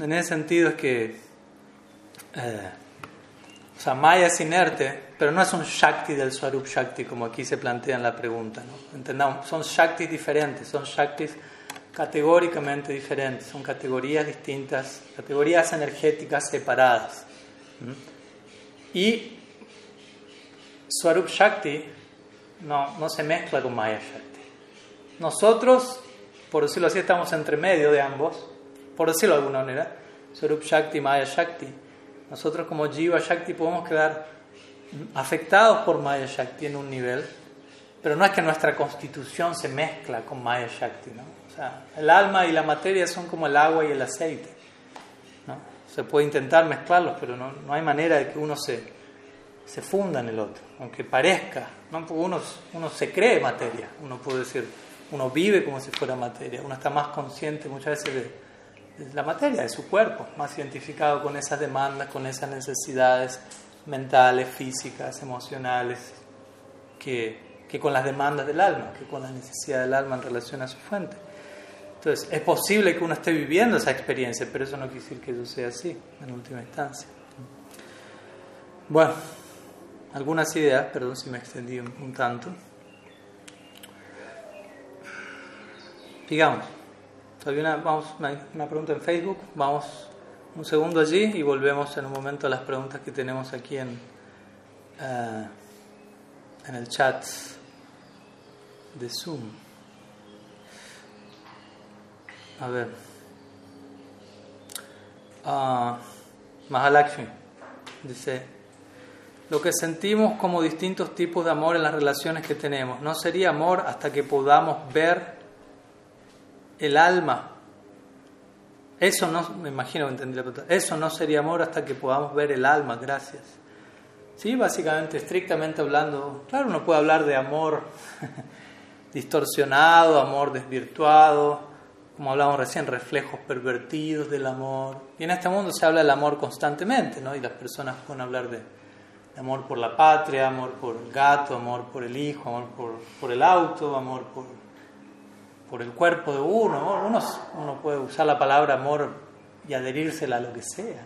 en ese sentido es que, eh, o sea, Maya es inerte, pero no es un Shakti del Swarup Shakti como aquí se plantea en la pregunta. ¿no? Entendamos, son Shaktis diferentes, son Shaktis categóricamente diferentes, son categorías distintas, categorías energéticas separadas. Y Swarup Shakti no, no se mezcla con Maya Shakti. Nosotros, por decirlo así, estamos entre medio de ambos, por decirlo de alguna manera, Swarup Shakti, Maya Shakti. Nosotros como Jiva Shakti podemos quedar afectados por Maya Shakti en un nivel, pero no es que nuestra constitución se mezcla con Maya Shakti. ¿no? El alma y la materia son como el agua y el aceite. ¿no? Se puede intentar mezclarlos, pero no, no hay manera de que uno se, se funda en el otro, aunque parezca, ¿no? uno, uno se cree materia, uno puede decir, uno vive como si fuera materia, uno está más consciente muchas veces de, la materia, de su cuerpo, más identificado con esas demandas, con esas necesidades mentales, físicas, emocionales, que, que con las demandas del alma, que con la necesidad del alma en relación a su fuente. Entonces, es posible que uno esté viviendo esa experiencia, pero eso no quiere decir que eso sea así, en última instancia. Bueno algunas ideas, perdón si me extendí un, tanto. Digamos, una, vamos, una, pregunta en Facebook, vamos un segundo allí y volvemos en un momento a las preguntas que tenemos aquí en, eh, en el chat de Zoom. A ver. Uh, Mahalakshmi dice lo que sentimos como distintos tipos de amor en las relaciones que tenemos. No sería amor hasta que podamos ver el alma. Eso no, me imagino entendí la pregunta. Eso no sería amor hasta que podamos ver el alma, gracias. Sí, básicamente, estrictamente hablando, claro, uno puede hablar de amor [laughs] distorsionado, amor desvirtuado, como hablábamos recién, reflejos pervertidos del amor. Y en este mundo se habla del amor constantemente, ¿no? Y las personas pueden hablar de amor por la patria, amor por el gato, amor por el hijo, amor por, por el auto, amor por, por, el cuerpo de uno. Uno, uno puede usar la palabra amor y adherírsela a lo que sea.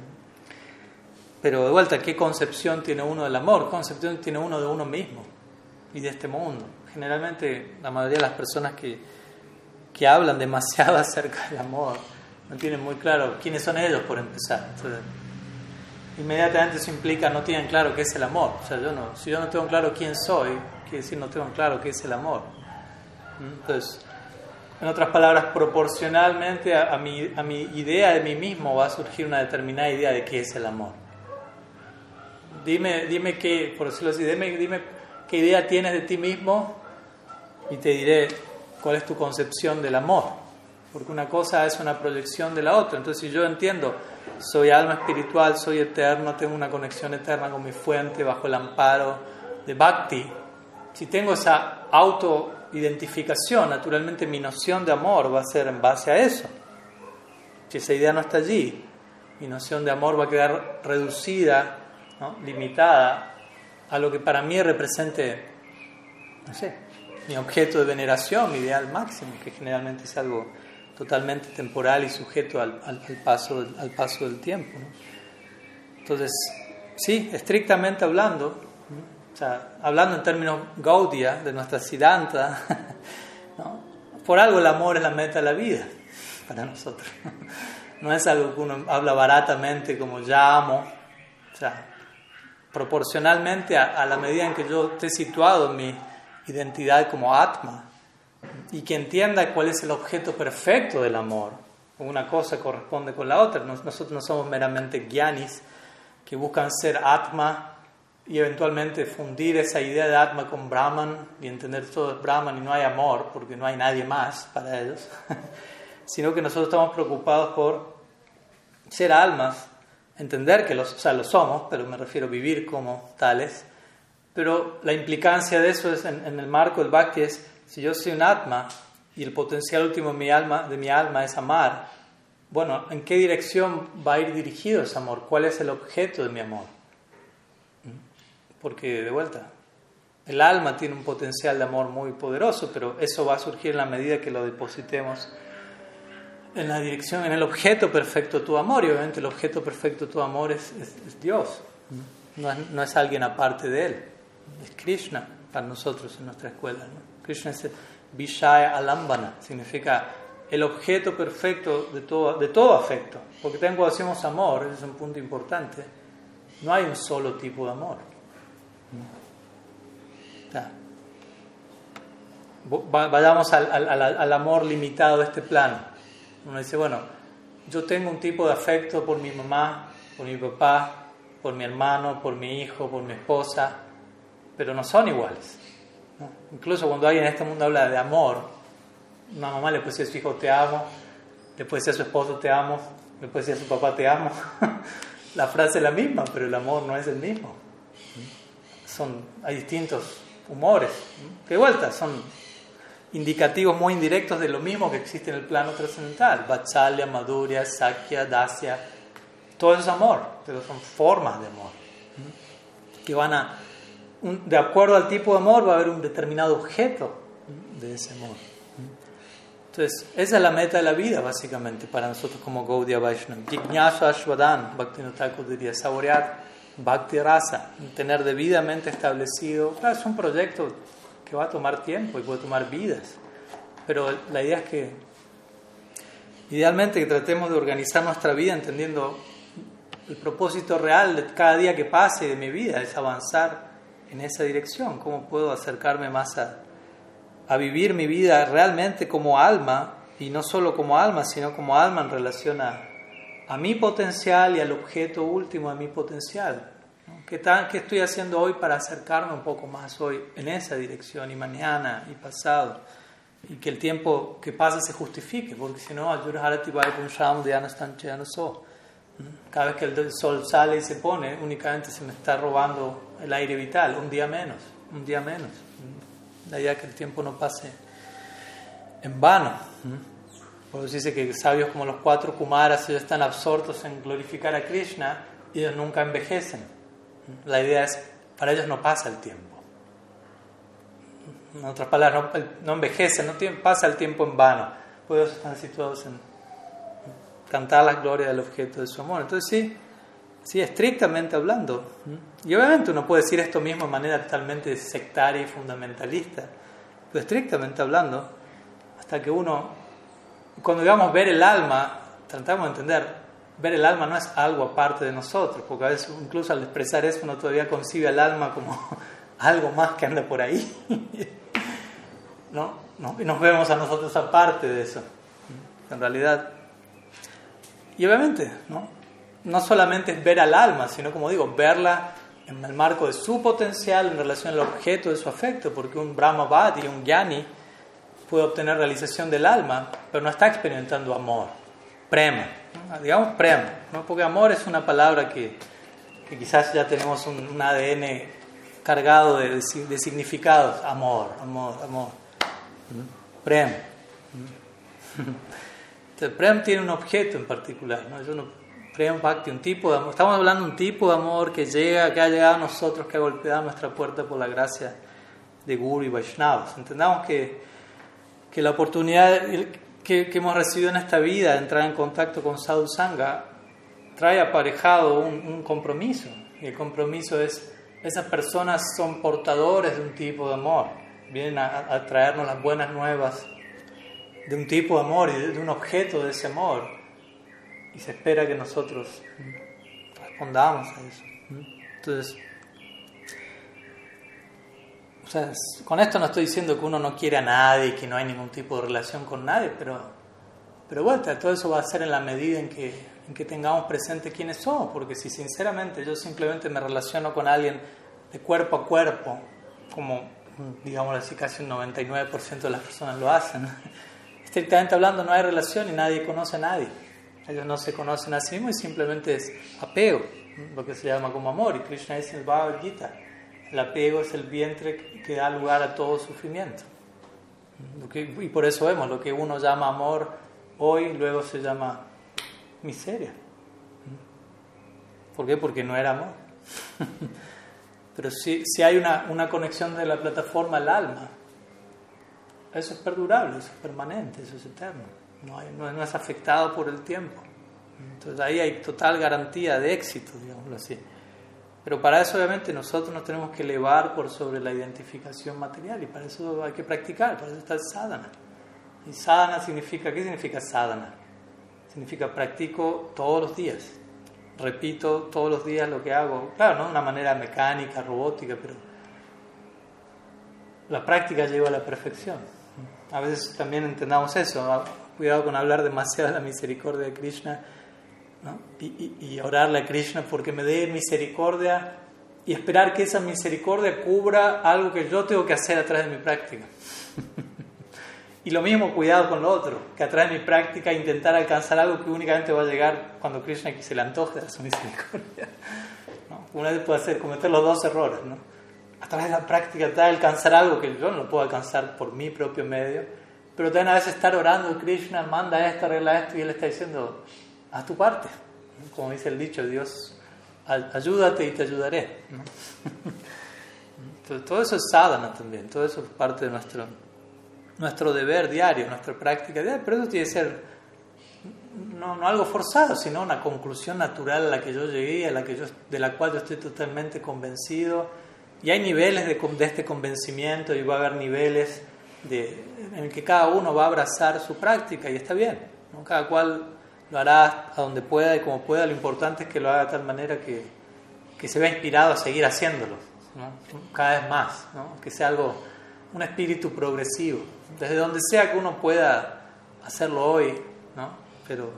Pero de vuelta, ¿qué concepción tiene uno del amor? ¿Qué concepción tiene uno de uno mismo y de este mundo? Generalmente la mayoría de las personas que, que hablan demasiado [laughs] acerca del amor no tienen muy claro quiénes son ellos por empezar. Entonces, inmediatamente eso implica no tienen claro qué es el amor. O sea, yo no, si yo no tengo claro quién soy, quiere decir no tengo claro qué es el amor. ¿Mm? Entonces, en otras palabras, proporcionalmente a, mi, a mi idea de mí mismo va a surgir una determinada idea de qué es el amor. Dime, dime qué, por decirlo así, dime, dime qué idea tienes de ti mismo y te diré cuál es tu concepción del amor. Porque una cosa es una proyección de la otra. Entonces, si yo entiendo soy alma espiritual, soy eterno, tengo una conexión eterna con mi fuente bajo el amparo de Bhakti. Si tengo esa autoidentificación, naturalmente mi noción de amor va a ser en base a eso. Si esa idea no está allí, mi noción de amor va a quedar reducida, limitada a lo que para mí represente, no sé, mi objeto de veneración, mi ideal máximo, que generalmente es algo totalmente temporal y sujeto al, al, paso, al paso del tiempo. Entonces, sí, estrictamente hablando, o sea, hablando en términos Gaudia, de nuestra Siddhanta, [laughs] por algo el amor es la meta de la vida para nosotros. No es algo que uno habla baratamente como llamo, o sea, proporcionalmente a, la medida en que yo esté situado en mi identidad como Atma y que entienda cuál es el objeto perfecto del amor. Una cosa corresponde con la otra. Nosotros no somos meramente gyanis que buscan ser Atma y eventualmente fundir esa idea de Atma con Brahman y entender todo es Brahman y no hay amor porque no hay nadie más para ellos, [laughs] sino que nosotros estamos preocupados por ser almas entender que los, o sea, lo somos, pero me refiero a vivir como tales. Pero la implicancia de eso es en, el marco del Bhakti es, si yo soy un Atma y el potencial último de mi alma, de mi alma es amar, bueno, ¿en qué dirección va a ir dirigido ese amor? ¿Cuál es el objeto de mi amor? Porque, de vuelta, el alma tiene un potencial de amor muy poderoso, pero eso va a surgir en la medida que lo depositemos en la dirección, en el objeto perfecto de tu amor, y obviamente el objeto perfecto de tu amor es, Dios, no no es, alguien aparte de Él, es Krishna para nosotros en nuestra escuela. Krishna es Vishaya Alambana, significa el objeto perfecto de todo, de todo afecto, porque cuando decimos amor, ese es un punto importante, no hay un solo tipo de amor. Vayamos al, al, al amor limitado de este plano uno dice, bueno, yo tengo un tipo de afecto por mi mamá, por mi papá, por mi hermano, por mi hijo, por mi esposa, pero no son iguales. Incluso cuando alguien en este mundo habla de amor, una mamá le puede decir a su hijo te amo, le puede decir a su esposo te amo, le puede decir a su papá te amo. [laughs] la frase es la misma, pero el amor no es el mismo. Son, hay distintos humores. De vuelta, son indicativos muy indirectos de lo mismo que existe en el plano trascendental. Vatsalya, Madhurya, Sakya, Dasya. Todo eso es amor, pero son formas de amor. Que van a. de acuerdo al tipo de amor, va a haber un determinado objeto de ese amor. Entonces, esa es la meta de la vida, básicamente, para nosotros como Gaudiya Vaishnava. Jignasa Ashwadan, Bhakti diría, saborear Bhakti Rasa, tener debidamente establecido. Claro, es un proyecto que va a tomar tiempo y puede tomar vidas. Pero la idea es que idealmente que tratemos de organizar nuestra vida entendiendo el propósito real de cada día que pase de mi vida, es avanzar en esa dirección, cómo puedo acercarme más a, a vivir mi vida realmente como alma, y no solo como alma, sino como alma en relación a, a mi potencial y al objeto último de mi potencial, ¿Qué, ¿Qué estoy haciendo hoy para acercarme un poco más hoy en esa dirección y mañana y pasado? Y que el tiempo que pasa se justifique, porque si no, cada vez que el sol sale y se pone, únicamente se me está robando el aire vital, un día menos, un día menos. La idea que el tiempo no pase en vano. Por eso dice que sabios como los cuatro Kumaras ellos están absortos en glorificar a Krishna y ellos nunca envejecen. La idea es, para ellos no pasa el tiempo. En otras palabras, no, envejece, no pasa el tiempo en vano. Pues ellos están situados en cantar la gloria del objeto de su amor. Entonces sí, sí, estrictamente hablando. Y obviamente uno puede decir esto mismo de manera totalmente sectaria y fundamentalista. Pero estrictamente hablando, hasta que uno, cuando digamos ver el alma, tratamos de entender ver el alma no es algo aparte de nosotros, porque a veces incluso al expresar eso uno todavía concibe al alma como [laughs] algo más que anda por ahí. [laughs] ¿No? ¿No? Y nos vemos a nosotros aparte de eso. En realidad. Y obviamente, ¿no? No solamente es ver al alma, sino como digo, verla en el marco de su potencial en relación al objeto de su afecto, porque un Brahmavadi, un Jnani, puede obtener realización del alma, pero no está experimentando amor, prema digamos prem, ¿no? porque amor es una palabra que, que quizás ya tenemos un, ADN cargado de, de, significados, amor, amor, amor. Prem. [laughs] Entonces, tiene un objeto en particular, ¿no? Es un prem bhakti, un tipo de amor. Estamos hablando de un tipo de amor que llega, que ha llegado a nosotros, que ha golpeado nuestra puerta por la gracia de Guru y Vaishnavas. Entendamos que, que la oportunidad, que, hemos recibido en esta vida, entrar en contacto con Sadhu Sangha, trae aparejado un, compromiso. Y el compromiso es, esas personas son portadores de un tipo de amor, vienen a, traernos las buenas nuevas de un tipo de amor y de, un objeto de ese amor. Y se espera que nosotros respondamos a eso. Entonces, con esto no estoy diciendo que uno no quiere a nadie, que no hay ningún tipo de relación con nadie, pero, pero bueno, todo eso va a ser en la medida en que, en que tengamos presente quiénes somos, porque si sinceramente yo simplemente me relaciono con alguien de cuerpo a cuerpo, como digamos así casi un 99% de las personas lo hacen, estrictamente hablando no hay relación y nadie conoce a nadie. Ellos no se conocen a sí mismos y simplemente es apego, lo que se llama como amor. Y Krishna dice en el Bhagavad Gita, el apego es el vientre que da lugar a todo sufrimiento. y por eso vemos, lo que uno llama amor hoy, luego se llama miseria. ¿Por qué? Porque no era amor. [laughs] Pero si, si hay una, una conexión de la plataforma al alma, eso es perdurable, eso es permanente, eso es eterno, no, no, es afectado por el tiempo. Entonces ahí hay total garantía de éxito, digámoslo así. Pero para eso obviamente nosotros nos tenemos que elevar por sobre la identificación material y para eso hay que practicar, para eso está el sadhana. Y sadhana significa, ¿qué significa sadhana? Significa practico todos los días, repito todos los días lo que hago, claro, no de una manera mecánica, robótica, pero la práctica lleva a la perfección. A veces también entendamos eso, cuidado con hablar demasiado de la misericordia de Krishna y, orarle a Krishna porque me dé misericordia y esperar que esa misericordia cubra algo que yo tengo que hacer a través de mi práctica. [laughs] y lo mismo, cuidado con lo otro, que a través de mi práctica intentar alcanzar algo que únicamente va a llegar cuando Krishna se le antoje de su misericordia. [laughs] Una vez puede hacer cometer los dos errores. ¿no? A través de la práctica de alcanzar algo que yo no puedo alcanzar por mi propio medio, pero también a veces estar orando, Krishna manda esto, arregla esto, y él está diciendo, haz tu parte. Como dice el dicho, Dios, ayúdate y te ayudaré. Entonces, [laughs] todo eso es sadhana también, todo eso es parte de nuestro, nuestro deber diario, nuestra práctica diaria, pero eso tiene que ser no, no, algo forzado, sino una conclusión natural a la que yo llegué, a la que yo, de la cual yo estoy totalmente convencido. Y hay niveles de, de este convencimiento y va a haber niveles en el que cada uno va a abrazar su práctica y está bien. Cada cual lo hará a donde pueda y como pueda, lo importante es que lo haga de tal manera que, que se vea inspirado a seguir haciéndolo, cada vez más, que sea algo, un espíritu progresivo, desde donde sea que uno pueda hacerlo hoy, pero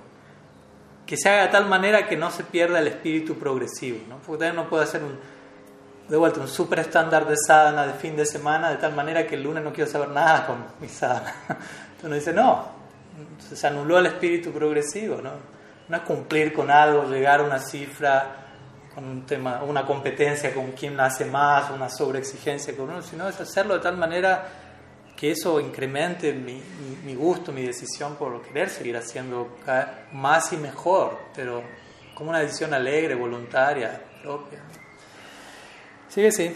que se haga de tal manera que no se pierda el espíritu progresivo, porque también uno puede hacer un, de vuelta, un super estándar de sadhana de fin de semana, de tal manera que el lunes no quiero saber nada con mi sadhana. [laughs] Entonces uno dice, no, se anuló el espíritu progresivo, ¿no? No es cumplir con algo, llegar a una cifra, con un tema, una competencia con quien hace más, una sobreexigencia con uno, sino es hacerlo de tal manera que eso incremente mi, mi, gusto, mi decisión por querer seguir haciendo más y mejor, pero como una decisión alegre, voluntaria, propia. Sigue sí.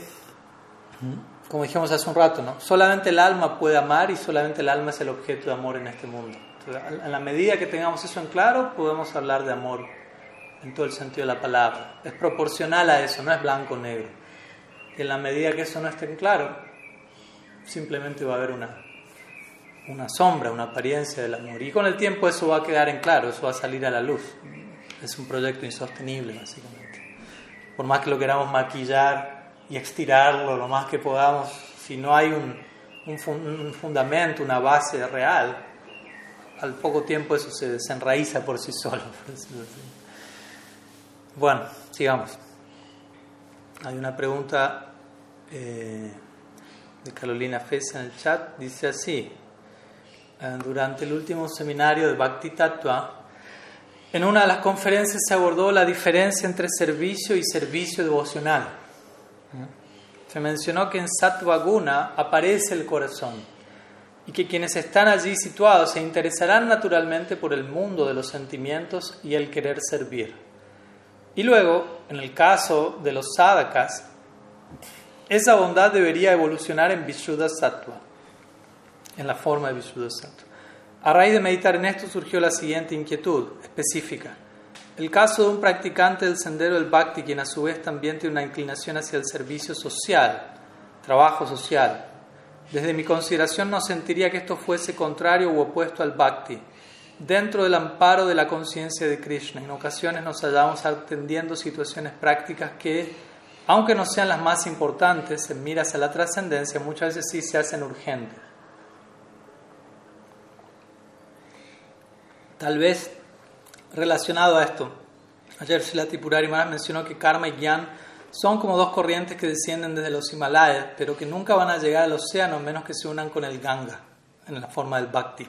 Como dijimos hace un rato, ¿no? Solamente el alma puede amar y solamente el alma es el objeto de amor en este mundo. En la medida que tengamos eso en claro, podemos hablar de amor en todo el sentido de la palabra. Es proporcional a eso, no es blanco o negro. Y en la medida que eso no esté en claro, simplemente va a haber una, una sombra, una apariencia del amor. Y con el tiempo eso va a quedar en claro, eso va a salir a la luz. Es un proyecto insostenible, básicamente. Por más que lo queramos maquillar y estirarlo lo más que podamos, si no hay un, un fundamento, una base real, al poco tiempo eso se desenraiza por sí solo. [laughs] Bueno, sigamos. Hay una pregunta eh, de Carolina Fesa en el chat. Dice así, eh, durante el último seminario de Bhakti Tattva, en una de las conferencias se abordó la diferencia entre servicio y servicio devocional. Se mencionó que en Sattva Guna aparece el corazón y que quienes están allí situados se interesarán naturalmente por el mundo de los sentimientos y el querer servir. Y luego, en el caso de los sadhakas, esa bondad debería evolucionar en Vishuddha Sattva, en la forma de Vishuddha Sattva. A raíz de meditar en esto surgió la siguiente inquietud específica. El caso de un practicante del sendero del Bhakti, quien a su vez también tiene una inclinación hacia el servicio social, trabajo social, desde mi consideración no sentiría que esto fuese contrario u opuesto al bhakti. Dentro del amparo de la conciencia de Krishna, en ocasiones nos hallamos atendiendo situaciones prácticas que, aunque no sean las más importantes en miras a la trascendencia, muchas veces sí se hacen urgentes. Tal vez relacionado a esto, ayer Shilati Purari Maharaj mencionó que karma y gyan son como dos corrientes que descienden desde los Himalayas, pero que nunca van a llegar al océano menos que se unan con el Ganga, en la forma del Bhakti.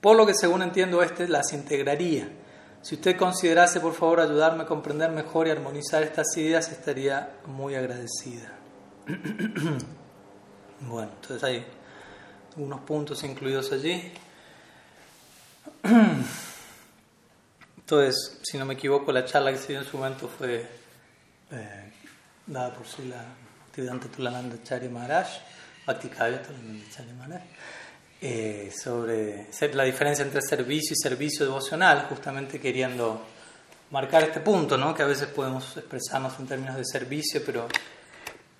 Por lo que, según entiendo, este las integraría si usted considerase, por favor, ayudarme a comprender mejor y armonizar estas ideas, estaría muy agradecida. [clears throat] bueno, entonces hay unos puntos incluidos allí. [clears throat] Entonces, si no me equivoco, la charla que se dio en su momento fue eh, dada por Sula Tivedanta Tulananda Chari Maharaj, Bhakti Tulananda Chari Maharaj. Eh, sobre la diferencia entre servicio y servicio devocional, justamente queriendo marcar este punto, ¿no? que a veces podemos expresarnos en términos de servicio, pero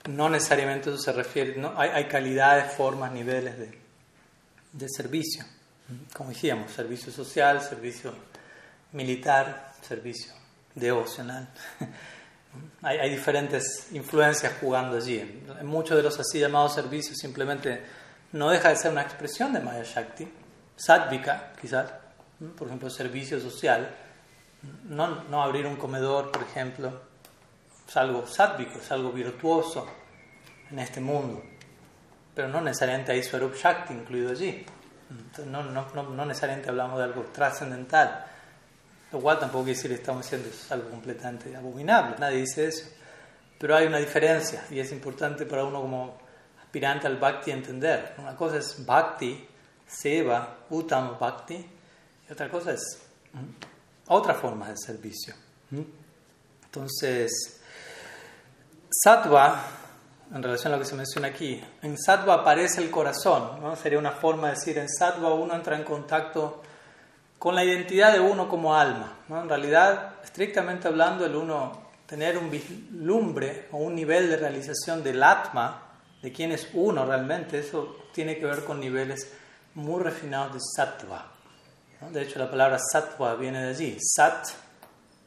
no necesariamente eso se refiere, ¿no? hay, hay calidades, formas, niveles de, de servicio, como decíamos, servicio social, servicio militar, servicio devocional. [laughs] hay, hay, diferentes influencias jugando allí. En muchos de los así llamados servicios simplemente no deja de ser una expresión de Maya Shakti, sádvica quizás, por ejemplo, servicio social, no, no, abrir un comedor, por ejemplo, es algo sádvico, es algo virtuoso en este mundo, pero no necesariamente hay Swarup Shakti incluido allí. no, no, no, necesariamente hablamos de algo trascendental, lo cual tampoco quiere decir que estamos diciendo es algo completamente abominable, nadie dice eso, pero hay una diferencia y es importante para uno como aspirante al bhakti entender. Una cosa es bhakti, seva, uttam bhakti, y otra cosa es otra forma de servicio. Entonces, sattva, en relación a lo que se menciona aquí, en sattva aparece el corazón, ¿no? sería una forma de decir, en sattva uno entra en contacto con la identidad de uno como alma. ¿no? En realidad, estrictamente hablando, el uno tener un vislumbre o un nivel de realización del atma, de quién es uno realmente, eso tiene que ver con niveles muy refinados de sattva. De hecho, la palabra sattva viene de allí, sat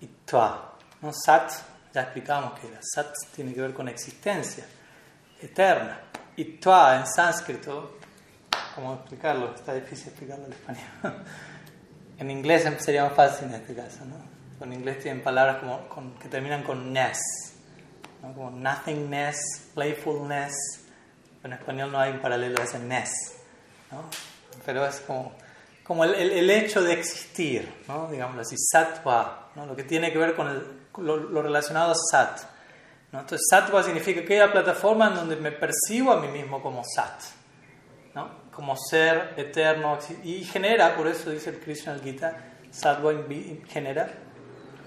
y tva. ¿no? Sat, ya explicamos que era, sat tiene que ver con existencia eterna. Y tva en sánscrito, ¿cómo explicarlo? Está difícil explicarlo en español. [laughs] en inglés sería más fácil en este caso. ¿no? En inglés tienen palabras como que terminan con ness, como nothingness, playfulness, en español no hay un paralelo a ese nes, ¿no? pero es como, como el, el, hecho de existir, ¿no? digámoslo así, sattva, ¿no? lo que tiene que ver con el, lo, relacionado a sat. ¿no? Entonces, sattva significa aquella plataforma en donde me percibo a mí mismo como sat, ¿no? Como ser eterno, y genera, por eso dice el Krishna Gita, sattva genera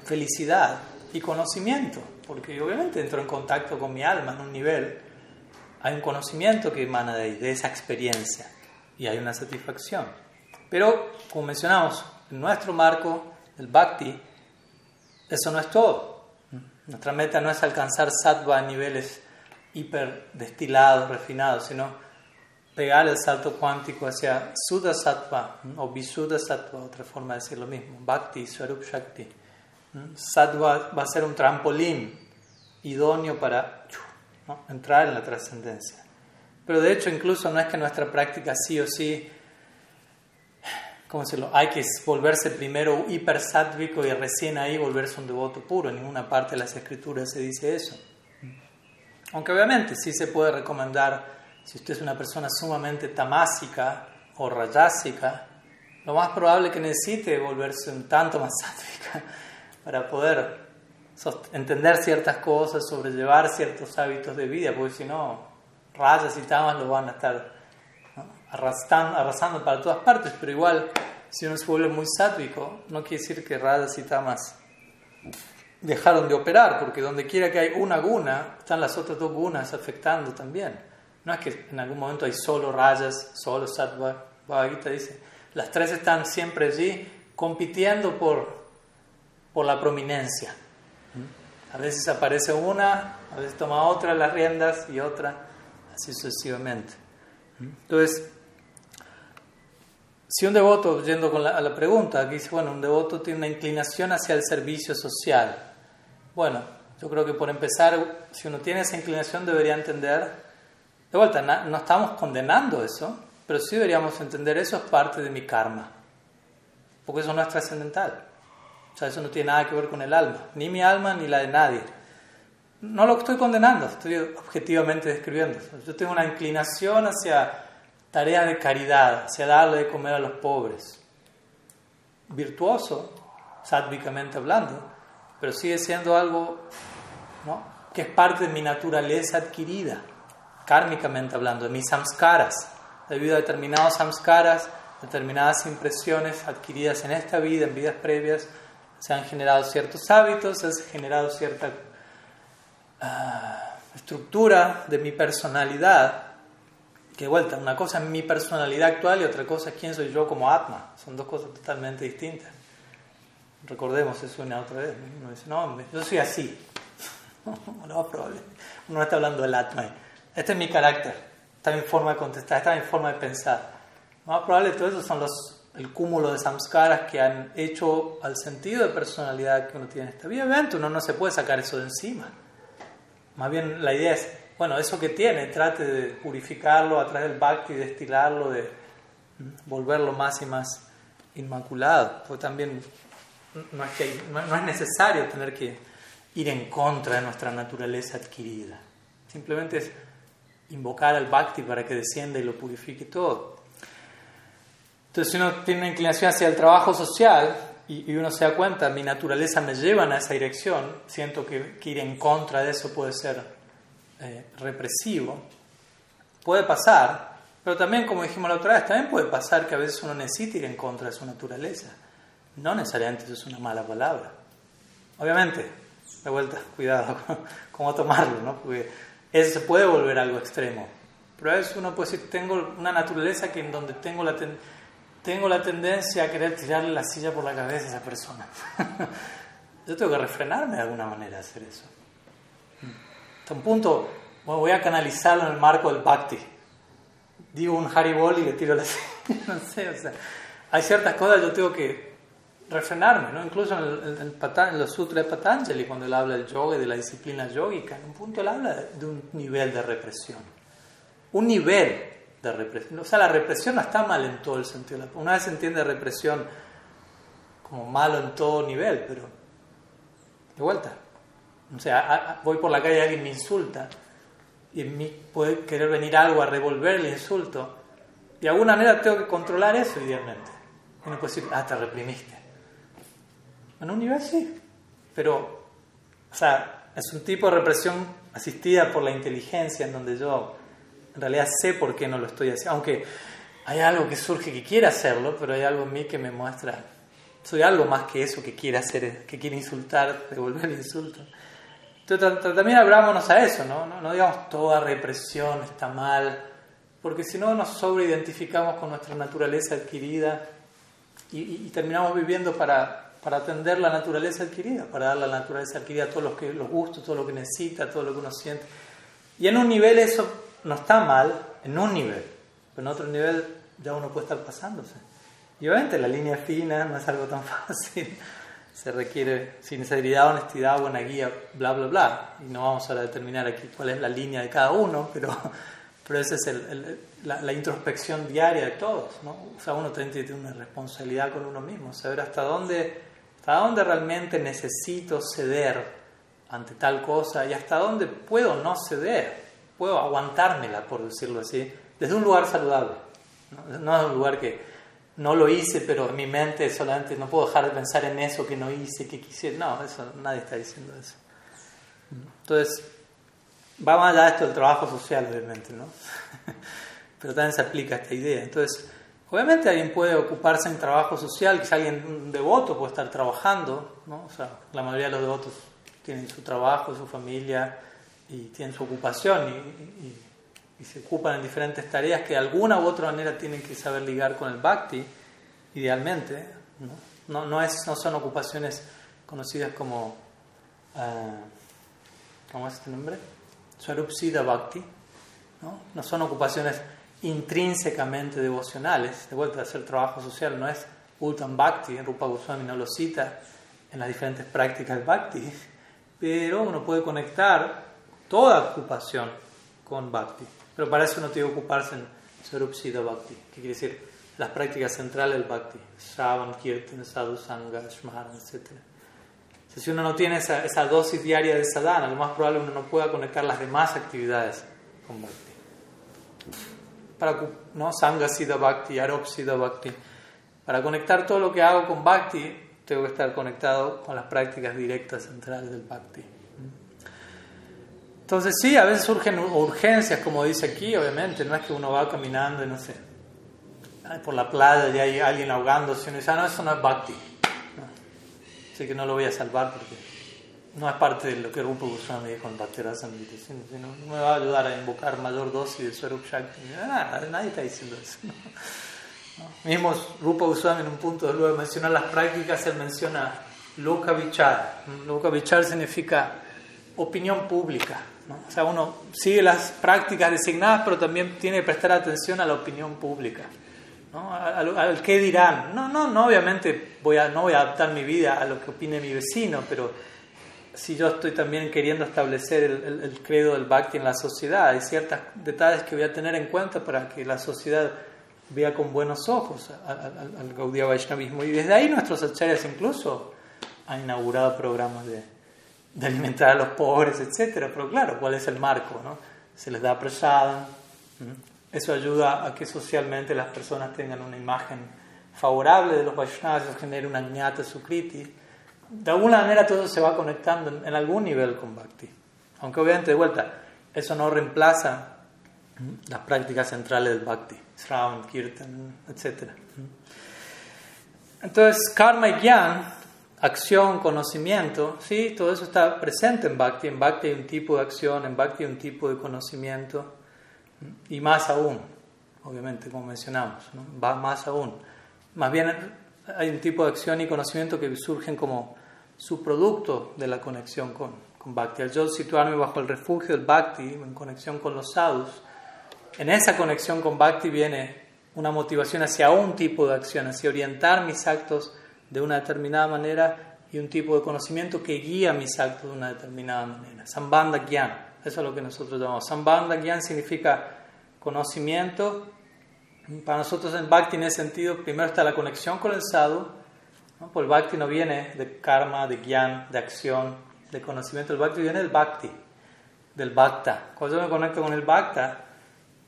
felicidad y conocimiento, porque obviamente entro en contacto con mi alma en un nivel hay un conocimiento que emana de ahí, de esa experiencia, y hay una satisfacción. Pero, como mencionamos, en nuestro marco, el bhakti, eso no es todo. Nuestra meta no es alcanzar sattva a niveles hiper destilados, refinados, sino pegar el salto cuántico hacia Sudha Sattva o Visuddha Sattva, otra forma de decir lo mismo, Bhakti, Swarup Shakti. Sattva va a ser un trampolín idóneo para entrar en la trascendencia. Pero de hecho incluso no es que nuestra práctica sí o sí, ¿cómo decirlo? Hay que volverse primero hipersátvico y recién ahí volverse un devoto puro. En ninguna parte de las escrituras se dice eso. Aunque obviamente sí se puede recomendar, si usted es una persona sumamente tamásica o rayásica, lo más probable que necesite volverse un tanto más [laughs] sátvica para poder entender ciertas cosas, sobrellevar ciertos hábitos de vida, porque si no, rayas y tamas lo van a estar arrasando para todas partes, pero igual, si uno se vuelve muy sátvico, no quiere decir que rayas y tamas dejaron de operar, porque donde quiera que hay una guna, están las otras dos gunas afectando también. No es que en algún momento hay solo rayas, solo sattva. Bhagavad dice, las tres están siempre allí compitiendo por, por la prominencia. A veces aparece una, a veces toma otra las riendas y otra, así sucesivamente. Entonces, si un devoto, yendo con a la pregunta, aquí dice, bueno, un devoto tiene una inclinación hacia el servicio social. Bueno, Yo creo que por empezar, si uno tiene esa inclinación, debería entender, de vuelta, no estamos condenando eso, pero sí deberíamos entender eso es parte de mi karma, porque eso no es trascendental. O sea, eso no tiene nada que ver con el alma, ni mi alma ni la de nadie. No lo estoy condenando, estoy objetivamente describiendo. Yo tengo una inclinación hacia tareas de caridad, hacia darle de comer a los pobres. Virtuoso, sádvicamente hablando, pero sigue siendo algo que es parte de mi naturaleza adquirida, kármicamente hablando, de mis samskaras, debido a determinados samskaras, determinadas impresiones adquiridas en esta vida, en vidas previas, se han generado ciertos hábitos, se ha generado cierta ah, estructura de mi personalidad, que vuelta, una cosa es mi personalidad actual y otra cosa es quién soy yo como Atma, son dos cosas totalmente distintas. Recordemos eso una otra vez, uno dice, no, yo soy así, [laughs] no, probable, uno no está hablando del Atma, este es mi carácter, esta es mi forma de contestar, esta es mi forma de pensar. Más probable todo eso son los el cúmulo de samskaras que han hecho al sentido de personalidad que uno tiene en esta vida. Obviamente uno no se puede sacar eso de encima. Más bien la idea es, bueno, eso que tiene, trate de purificarlo a través del bhakti, destilarlo, de volverlo más y más inmaculado. Porque también no es, que no es necesario tener que ir en contra de nuestra naturaleza adquirida. Simplemente es invocar al bhakti para que descienda y lo purifique todo. Entonces, si uno tiene una inclinación hacia el trabajo social y, uno se da cuenta, mi naturaleza me lleva en esa dirección, siento que, ir en contra de eso puede ser eh, represivo, puede pasar, pero también, como dijimos la otra vez, también puede pasar que a veces uno necesita ir en contra de su naturaleza. No necesariamente eso es una mala palabra. Obviamente, de vuelta, cuidado [laughs] cómo tomarlo, ¿no? Porque eso se puede volver algo extremo. Pero a veces uno puede decir, tengo una naturaleza que en donde tengo la tengo la tendencia a querer tirarle la silla por la cabeza a esa persona. [laughs] Yo tengo que refrenarme de alguna manera a hacer eso. Hasta un punto, voy a canalizarlo en el marco del bhakti. Digo un haribol y le tiro la [laughs] silla. no sé, o sea, hay ciertas cosas yo tengo que refrenarme, ¿no? Incluso en, el, en, los sutras de Patanjali, cuando él habla del yoga y de la disciplina yogica, en un punto él habla de un nivel de represión. Un nivel de represión. O sea, la represión no está mal en todo el sentido. Una vez se entiende represión como malo en todo nivel, pero de vuelta. O sea, voy por la calle y alguien me insulta y en mí puede querer venir algo a revolver el insulto. De alguna manera tengo que controlar eso idealmente. Y no puedo decir, ah, te reprimiste. En un nivel sí, pero, o sea, es un tipo de represión asistida por la inteligencia en donde yo en realidad sé por qué no lo estoy haciendo. Aunque hay algo que surge que quiere hacerlo, pero hay algo en mí que me muestra. Soy algo más que eso que quiere hacer, que quiere insultar, [laughs] devolver el insulto. Entonces también abrámonos a eso, ¿no? ¿no? digamos toda represión está mal, porque si no nos sobreidentificamos con nuestra naturaleza adquirida y, terminamos viviendo para, para atender la naturaleza adquirida, para dar la naturaleza adquirida a todos los, que, los gustos, todo lo que necesita, todo lo que uno siente. Y en un nivel eso no está mal en un nivel, pero en otro nivel ya uno puede estar pasándose. Y obviamente la línea fina no es algo tan [laughs] fácil, se requiere sinceridad, honestidad, buena guía, bla, bla, bla. Y no vamos a determinar aquí cuál es la línea de cada uno, pero, [laughs] pero esa es el, la, introspección diaria de todos. ¿no? O sea, uno tiene una responsabilidad con uno mismo, saber hasta dónde, hasta dónde realmente necesito ceder ante tal cosa y hasta dónde puedo no ceder puedo aguantármela, por decirlo así, desde un lugar saludable. No, no es un lugar que no lo hice, pero en mi mente solamente no puedo dejar de pensar en eso que no hice, que quisiera. No, eso, nadie está diciendo eso. Entonces, va más allá de esto del trabajo social, obviamente, ¿no? [laughs] pero también se aplica esta idea. Entonces, obviamente alguien puede ocuparse en trabajo social, que alguien un devoto puede estar trabajando, ¿no? O sea, la mayoría de los devotos tienen su trabajo, su familia, y tienen su ocupación y, se ocupan en diferentes tareas que de alguna u otra manera tienen que saber ligar con el bhakti, idealmente. No, no, es, no son ocupaciones conocidas como, uh, ¿cómo es este nombre? Swarupsida Bhakti. ¿no? no son ocupaciones intrínsecamente devocionales. De vuelta, hacer trabajo social no es Uttam Bhakti, Rupa Goswami no lo cita en las diferentes prácticas Bhakti pero uno puede conectar toda ocupación con bhakti. Pero para eso uno tiene que ocuparse en Sarupsida Bhakti, que quiere decir las prácticas centrales del Bhakti, Shravan, Kirtan, Sadhu Sangha, Shmaran, etc. si uno no tiene esa, esa, dosis diaria de sadhana, lo más probable es que uno no pueda conectar las demás actividades con Bhakti. Para, ¿no? Sangha Siddha Bhakti, Arop Siddha Bhakti. Para conectar todo lo que hago con Bhakti, tengo que estar conectado con las prácticas directas centrales del Bhakti. Entonces sí, a veces surgen urgencias, como dice aquí, obviamente, no es que uno va caminando y no sé, por la playa y hay alguien ahogándose y uno dice, ah, no, eso no es Bhakti. Así que no lo voy a salvar porque no es parte de lo que Rupa Goswami dijo en Bhaktirasa no, no me va a ayudar a invocar mayor dosis de Swarup Shakti. Ah, nadie está diciendo eso. Mismo Rupa Goswami en un punto luego de mencionar las prácticas, él menciona Loka Vichar. Loka Vichar significa opinión pública. O sea, uno sigue las prácticas designadas, pero también tiene que prestar atención a la opinión pública. ¿no? Al, al, qué dirán. No, no, no, obviamente voy a, no voy a adaptar mi vida a lo que opine mi vecino, pero si yo estoy también queriendo establecer el, credo del Bhakti en la sociedad, hay ciertos detalles que voy a tener en cuenta para que la sociedad vea con buenos ojos al, al Gaudiya Vaishnavismo. Y desde ahí nuestros acharyas incluso han inaugurado programas de, alimentar a los pobres, etc. Pero claro, ¿cuál es el marco? No? Se les da prasada. Eso ayuda a que socialmente las personas tengan una imagen favorable de los Vaishnavas, eso genera una ñata sukriti de alguna manera todo se va conectando en, algún nivel con Bhakti. Aunque obviamente de vuelta, eso no reemplaza las prácticas centrales del Bhakti, Sravan, Kirtan, etc. Entonces, karma y gyan, acción, conocimiento, ¿sí? todo eso está presente en Bhakti. En Bhakti hay un tipo de acción, en Bhakti hay un tipo de conocimiento, y más aún, obviamente, como mencionamos, va más aún. Más bien hay un tipo de acción y conocimiento que surgen como subproducto de la conexión con, con Bhakti. Al yo situarme bajo el refugio del Bhakti, en conexión con los sadhus, en esa conexión con Bhakti viene una motivación hacia un tipo de acción, hacia orientar mis actos de una determinada manera y un tipo de conocimiento que guía mis actos de una determinada manera. Sambandha Gyan, eso es lo que nosotros llamamos. Sambandha Gyan significa conocimiento para nosotros en Bhakti en ese sentido, primero está la conexión con el sadhu. ¿No? El Bhakti no viene de karma, de gyan, de acción, de conocimiento. El Bhakti viene del Bhakti, del Bhakta. Cuando yo me conecto con el Bhakta,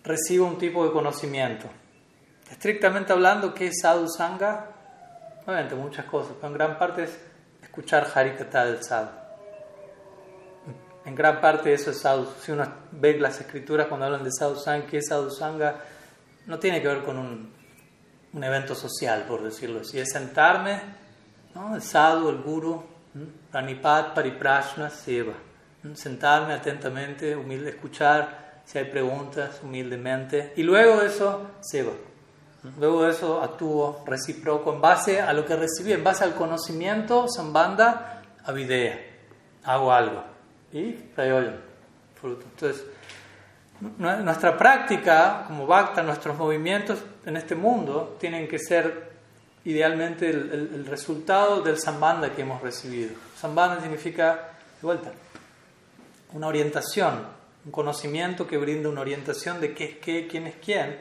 recibo un tipo de conocimiento. Estrictamente hablando, ¿qué es sadhu sangha? Obviamente muchas cosas, pero en gran parte es escuchar Harikata del sadhu. En gran parte eso es sadhu. Si uno ve las escrituras cuando hablan de sadhu sangha, ¿qué es sadhu sangha? no tiene que ver con un, un evento social, por decirlo así. Es sentarme, ¿no? el sadhu, el guru, pranipat, pariprashna, seva. Sentarme atentamente, humilde, escuchar si hay preguntas, humildemente. Y luego de eso, seva. Luego de eso actúo recíproco en base a lo que recibí, en base al conocimiento, sambanda, avidea. Hago algo. Y prayoyan, fruto. Entonces, nuestra práctica como Bhakta, nuestros movimientos en este mundo tienen que ser idealmente el, resultado del sambandha que hemos recibido. Sambandha significa, de vuelta, una orientación, un conocimiento que brinda una orientación de qué es qué, quién es quién,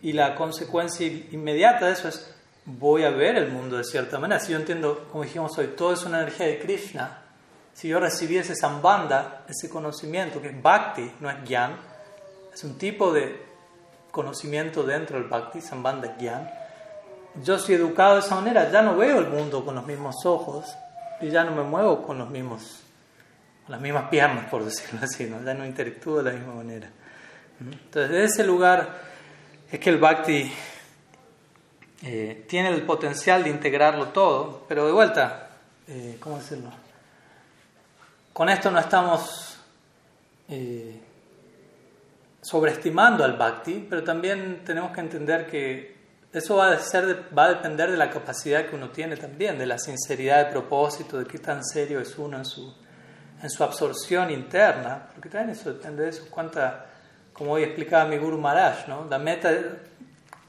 y la consecuencia inmediata de eso es voy a ver el mundo de cierta manera. Si yo entiendo, como dijimos hoy, todo es una energía de Krishna, si yo recibí ese sambandha, ese conocimiento que es bhakti, no es gyan, es un tipo de conocimiento dentro del Bhakti, Sambandha Gyan. Yo soy educado de esa manera, ya no veo el mundo con los mismos ojos y ya no me muevo con los mismos las mismas piernas, por [laughs] decirlo así, ¿no? ya no interactúo de la misma manera. Entonces, de ese lugar es que el Bhakti eh, tiene el potencial de integrarlo todo, pero de vuelta, eh, ¿cómo decirlo? Con esto no estamos eh, sobreestimando al bhakti, pero también tenemos que entender que eso va a, ser, va a depender de la capacidad que uno tiene también, de la sinceridad de propósito, de qué tan serio es uno en su, en su absorción interna, porque también eso depende de eso, cuánta, como hoy explicaba mi Guru Maharaj, ¿no? la meta,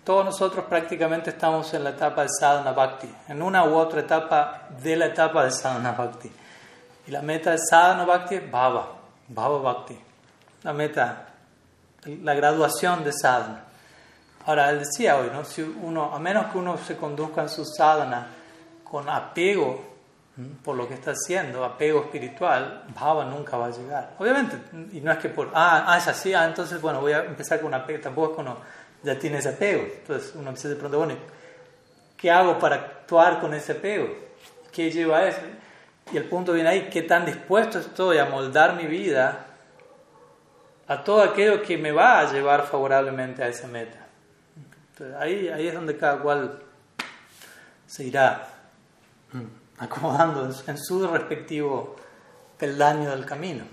todos nosotros prácticamente estamos en la etapa de sadhana bhakti, en una u otra etapa de la etapa de sadhana bhakti. Y la meta de sadhana bhakti es bhava, bhava bhakti. La meta, la graduación de sadhana. Ahora, él decía hoy, ¿no? Si uno, a menos que uno se conduzca en su sadhana con apego por lo que está haciendo, apego espiritual, bhava nunca va a llegar. Obviamente, y no es que por, ah, ah es así, ah, entonces, bueno, voy a empezar con apego, tampoco es que uno ya tiene ese apego. Entonces uno empieza de pronto, bueno, ¿qué hago para actuar con ese apego? ¿Qué lleva a eso? Y el punto viene ahí, ¿qué tan dispuesto estoy a moldar mi vida a todo aquello que me va a llevar favorablemente a esa meta? Entonces, ahí, ahí es donde cada cual se irá acomodando en su respectivo peldaño del camino.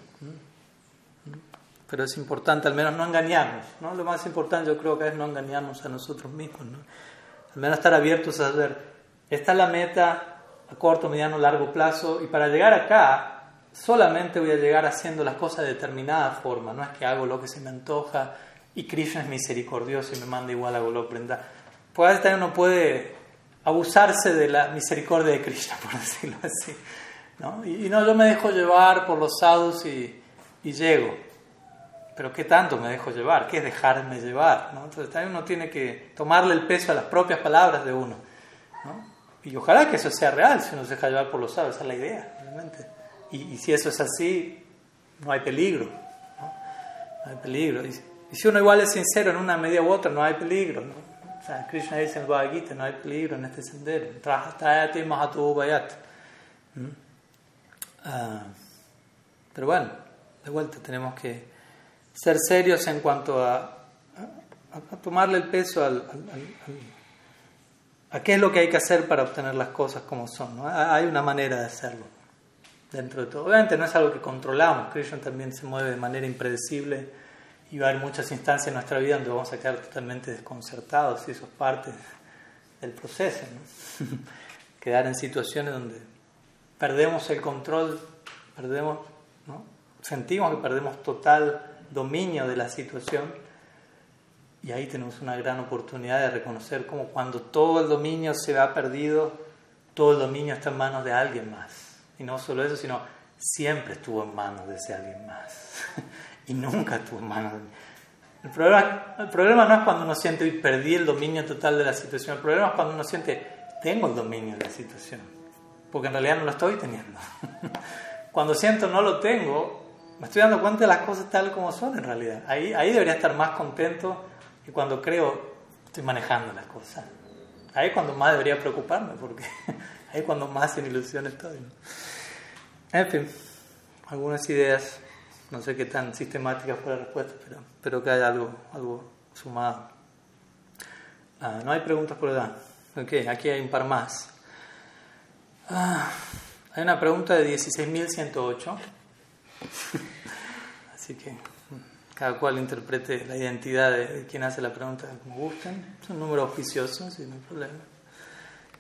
Pero es importante al menos no engañarnos. ¿no? Lo más importante yo creo que es no engañarnos a nosotros mismos. ¿no? Al menos estar abiertos a ver, esta es la meta a corto, mediano, largo plazo y para llegar acá solamente voy a llegar haciendo las cosas de determinada forma. No es que hago lo que se me antoja y Krishna es misericordioso y me manda igual a Golok prenda. Pues a veces también uno puede abusarse de la misericordia de Krishna, [laughs] por decirlo así. ¿no? Y, no, yo me dejo llevar por los sadhus y, y llego. Pero ¿qué tanto me dejo llevar? ¿Qué es dejarme llevar? ¿no? Entonces también uno tiene que tomarle el peso a las propias palabras de uno. ¿no? Y ojalá que eso sea real, si uno se deja llevar por los sabios, esa es la idea, realmente. Y, y, si eso es así, no hay peligro. No, no hay peligro. Y, si uno igual es sincero en una medida u otra, no hay peligro. ¿no? O sea, Krishna dice en el Bhagavad Gita, no hay peligro en este sendero. Trajastayate mahatu. ¿Mm? Uh, pero bueno, de vuelta tenemos que ser serios en cuanto a, a, tomarle el peso al, a qué es lo que hay que hacer para obtener las cosas como son. ¿no? Hay una manera de hacerlo dentro de todo. Obviamente no es algo que controlamos, Krishna también se mueve de manera impredecible y va a haber muchas instancias en nuestra vida donde vamos a quedar totalmente desconcertados y eso es parte del proceso. ¿no? [laughs] Quedar en situaciones donde perdemos el control, perdemos, ¿no? sentimos que perdemos total dominio de la situación. Y ahí tenemos una gran oportunidad de reconocer cómo cuando todo el dominio se ha perdido, todo el dominio está en manos de alguien más. Y no solo eso, sino siempre estuvo en manos de ese alguien más. [laughs] y nunca estuvo en manos de mí. El problema, el problema no es cuando uno siente perdí el dominio total de la situación, el problema es cuando uno siente tengo el dominio de la situación, porque en realidad no lo estoy teniendo. [laughs] cuando siento no lo tengo, me estoy dando cuenta de las cosas tal como son en realidad. Ahí, ahí debería estar más contento que cuando creo estoy manejando las cosas. Ahí es cuando más debería preocuparme, porque [laughs] ahí es cuando más sin ilusión estoy. En fin, algunas ideas, no sé qué tan sistemáticas fue la respuesta, pero espero que haya algo, algo sumado. Ah, no hay preguntas por edad. Ok, aquí hay un par más. Ah, hay una pregunta de 16.108. [laughs] Así que cada cual interprete la identidad de quien hace la pregunta como gusten. Es un número oficioso, sin no problema.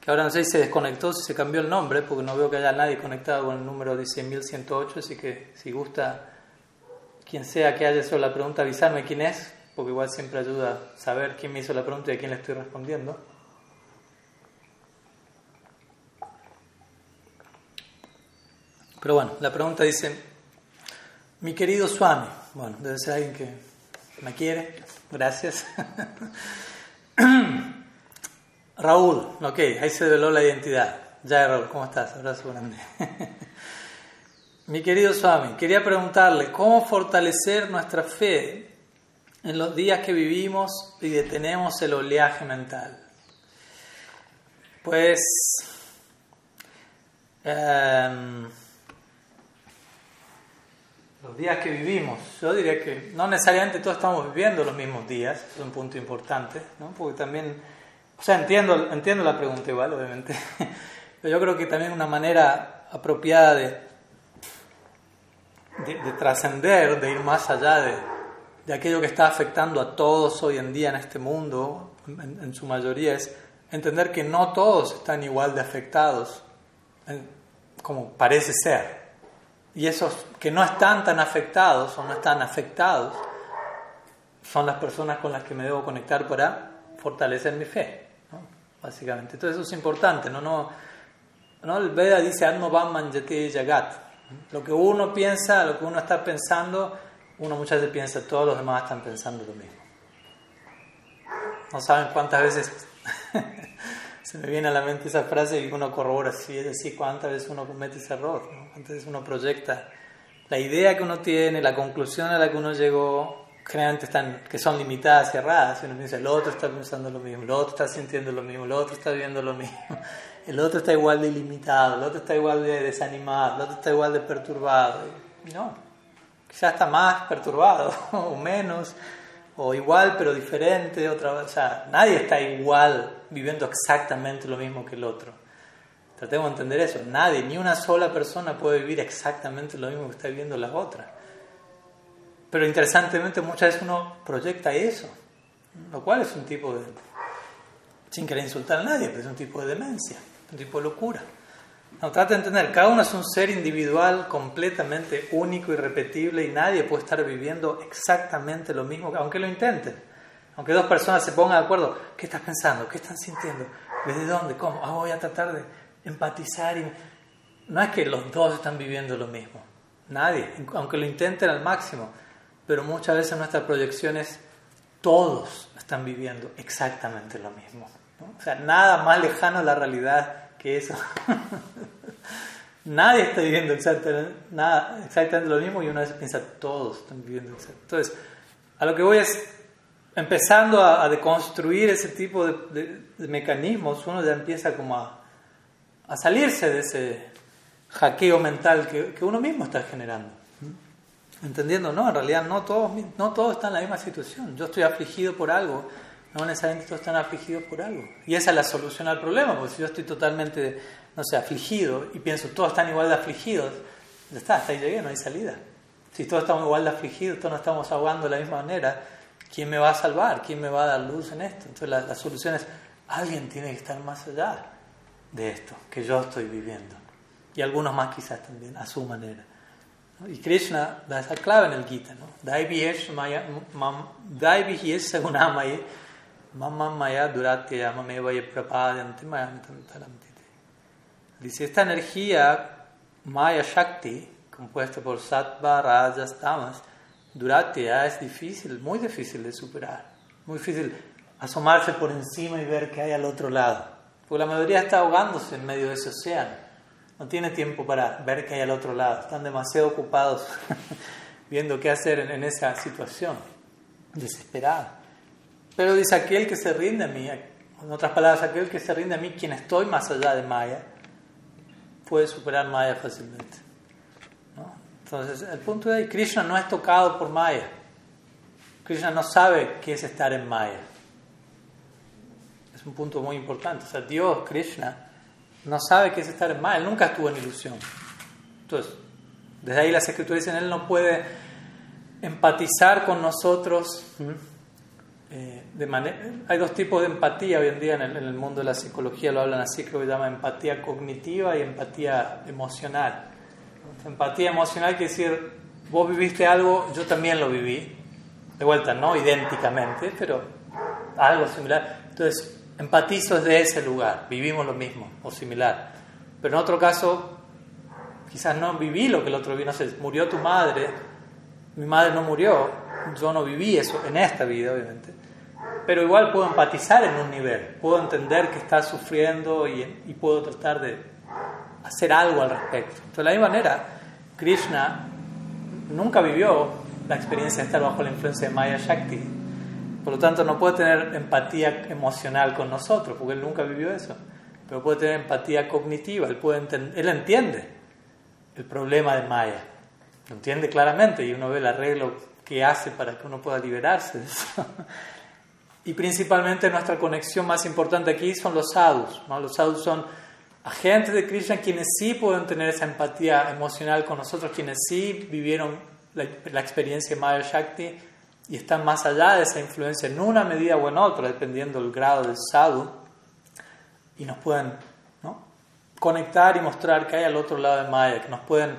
Que ahora no sé si se desconectó, si se cambió el nombre, porque no veo que haya nadie conectado con el número 16.108, así que si gusta quien sea que haya hecho la pregunta, avisarme quién es, porque igual siempre ayuda a saber quién me hizo la pregunta y a quién le estoy respondiendo. Pero bueno, la pregunta dice, mi querido Swami, bueno, debe ser alguien que me quiere, gracias. [laughs] Raúl, ok, ahí se develó la identidad. Ya, Raúl, ¿cómo estás? Abrazo grande. [laughs] Mi querido Swami, quería preguntarle, ¿cómo fortalecer nuestra fe en los días que vivimos y detenemos el oleaje mental? Pues... Eh, los días que vivimos. Yo diría que no necesariamente todos estamos viviendo los mismos días, es un punto importante, ¿no? porque también, o sea, entiendo, entiendo la pregunta igual, obviamente, [laughs] pero yo creo que también una manera apropiada de, de, trascender, de ir más allá de, de, aquello que está afectando a todos hoy en día en este mundo, en, su mayoría, es entender que no todos están igual de afectados como parece ser. Y esos que no están tan afectados o no están afectados son las personas con las que me debo conectar para fortalecer mi fe, básicamente. Entonces eso es importante, ¿no? no, no el Veda dice Manjate Jagat, Lo que uno piensa, lo que uno está pensando, uno muchas veces piensa, todos los demás están pensando lo mismo. No saben cuántas veces [laughs] se me viene a la mente esa frase y uno corrobora, sí, es decir, cuántas veces uno comete ese error, cuántas veces uno proyecta la idea que uno tiene, la conclusión a la que uno llegó, generalmente están, que son limitadas y erradas. Y uno piensa, el otro está pensando lo mismo, el otro está sintiendo lo mismo, el otro está viendo lo mismo, el otro está igual de ilimitado, el otro está igual de desanimado, el otro está igual de perturbado. no, quizás está más perturbado [laughs] o menos, o igual pero diferente, o sea, nadie está igual viviendo exactamente lo mismo que el otro. Tratemos de entender eso. Nadie, ni una sola persona puede vivir exactamente lo mismo que está viviendo la otra. Pero interesantemente muchas veces uno proyecta eso, lo cual es un tipo de, sin querer insultar a nadie, pero es un tipo de demencia, tipo locura. No, trata de entender, cada uno es un ser individual completamente único, y repetible y nadie puede estar viviendo exactamente lo mismo, aunque lo intenten. Aunque dos personas se pongan de acuerdo, ¿qué estás pensando? ¿Qué están sintiendo? ¿Desde dónde? ¿Cómo? Ah, voy a tratar de empatizar. No es que los dos están viviendo lo mismo. Nadie, aunque lo intenten al máximo. Pero muchas veces nuestras proyecciones, todos están viviendo exactamente lo mismo. O sea, nada más lejano a la realidad que eso. [laughs] Nadie está viviendo exactamente, nada, exactamente lo mismo y una vez piensa, todos están viviendo exactamente. Entonces, a lo que voy es, empezando a, deconstruir ese tipo de, mecanismos, uno ya empieza como a, a salirse de ese hackeo mental que, que uno mismo está generando. Entendiendo, no, en realidad no todos, no todos están en la misma situación. Yo estoy afligido por algo, no necesariamente todos están afligidos por algo. Y esa es la solución al problema, porque si yo estoy totalmente, no sé, afligido y pienso, todos están igual de afligidos, ya está, hasta ahí llegué, no hay salida. Si todos estamos igual de afligidos, todos nos estamos ahogando de la misma manera, ¿quién me va a salvar? ¿Quién me va a dar luz en esto? Entonces la, la solución es, alguien tiene que estar más allá de esto que yo estoy viviendo. Y algunos más quizás también, a su manera. Y Krishna da esa clave en el Gita, ¿no? Dice, esta energía Maya Shakti, compuesta por Sattva, Rajas, Tamas, Duratya es difícil, muy difícil de superar. Muy difícil asomarse por encima y ver qué hay al otro lado. Porque la mayoría está ahogándose en medio de ese océano no tiene tiempo para ver qué hay al otro lado, están demasiado ocupados [laughs] viendo qué hacer en, esa situación, desesperada. Pero dice aquel que se rinde a mí, en otras palabras, aquel que se rinde a mí, quien estoy más allá de Maya, puede superar Maya fácilmente. Entonces, el punto ahí, Krishna no es tocado por Maya. Krishna no sabe qué es estar en Maya. Es un punto muy importante. O sea, Dios, Krishna, no sabe qué es estar en mal, nunca estuvo en ilusión. Entonces, desde ahí las escrituras dicen, Él no puede empatizar con nosotros. Eh, hay dos tipos de empatía hoy en día en el, mundo de la psicología, lo hablan así, que se llama empatía cognitiva y empatía emocional. Empatía emocional quiere decir, vos viviste algo, yo también lo viví. De vuelta, no idénticamente, pero algo similar. Entonces, empatizo desde ese lugar, vivimos lo mismo o similar. Pero en otro caso, quizás no viví lo que el otro vivió, no sé, murió tu madre, mi madre no murió, yo no viví eso en esta vida, obviamente. Pero igual puedo empatizar en un nivel, puedo entender que estás sufriendo y, y puedo tratar de hacer algo al respecto. de la misma manera, Krishna nunca vivió la experiencia de estar bajo la influencia de Maya Shakti, por lo tanto, no puede tener empatía emocional con nosotros, porque él nunca vivió eso. Pero puede tener empatía cognitiva, él, puede él entiende el problema de Maya. Lo entiende claramente y uno ve el arreglo que hace para que uno pueda liberarse de eso. [laughs] Y principalmente nuestra conexión más importante aquí son los sadhus. ¿no? Los sadhus son agentes de Krishna quienes sí pueden tener esa empatía emocional con nosotros, quienes sí vivieron la, la experiencia de Maya Shakti y están más allá de esa influencia en una medida o en otra, dependiendo del grado del sadhu, y nos pueden conectar y mostrar que hay al otro lado de Maya, que nos pueden,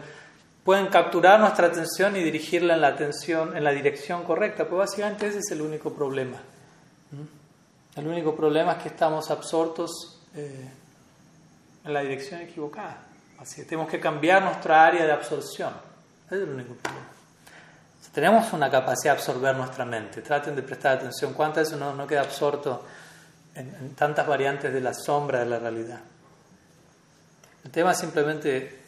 pueden capturar nuestra atención y dirigirla en la atención, en la dirección correcta. Pues básicamente ese es el único problema. El único problema es que estamos absortos eh, en la dirección equivocada. Así que tenemos que cambiar nuestra área de absorción. Es el único problema. tenemos una capacidad de absorber nuestra mente. Traten de prestar atención. ¿Cuántas veces no queda absorto en, en tantas variantes de la sombra de la realidad? El tema es simplemente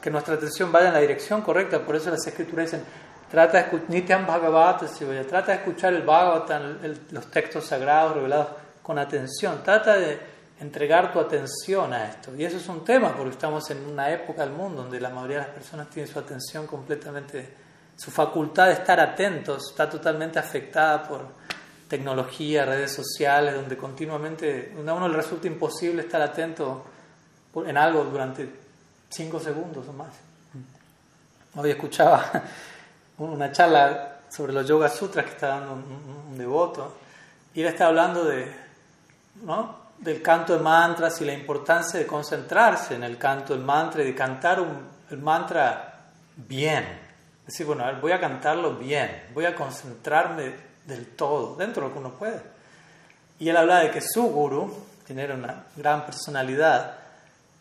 que nuestra atención vaya en la dirección correcta. Por eso las escrituras dicen, trata de, trata de escuchar el Bhagavatam, los textos sagrados revelados con atención. Trata de entregar tu atención a esto. Y eso es un tema, porque estamos en una época del mundo donde la mayoría de las personas tienen su atención completamente, su facultad de estar atentos está totalmente afectada por tecnología, redes sociales, donde continuamente a uno le resulta imposible estar atento en algo durante cinco segundos o más. Hoy escuchaba una charla sobre los Yoga Sutras que está dando un, devoto y él está hablando de, ¿no? del canto de mantras y la importancia de concentrarse en el canto del mantra y de cantar el mantra bien. Es decir, bueno, voy a cantarlo bien, voy a concentrarme del todo, dentro de lo que uno puede. Y él habla de que su guru, tiene una gran personalidad,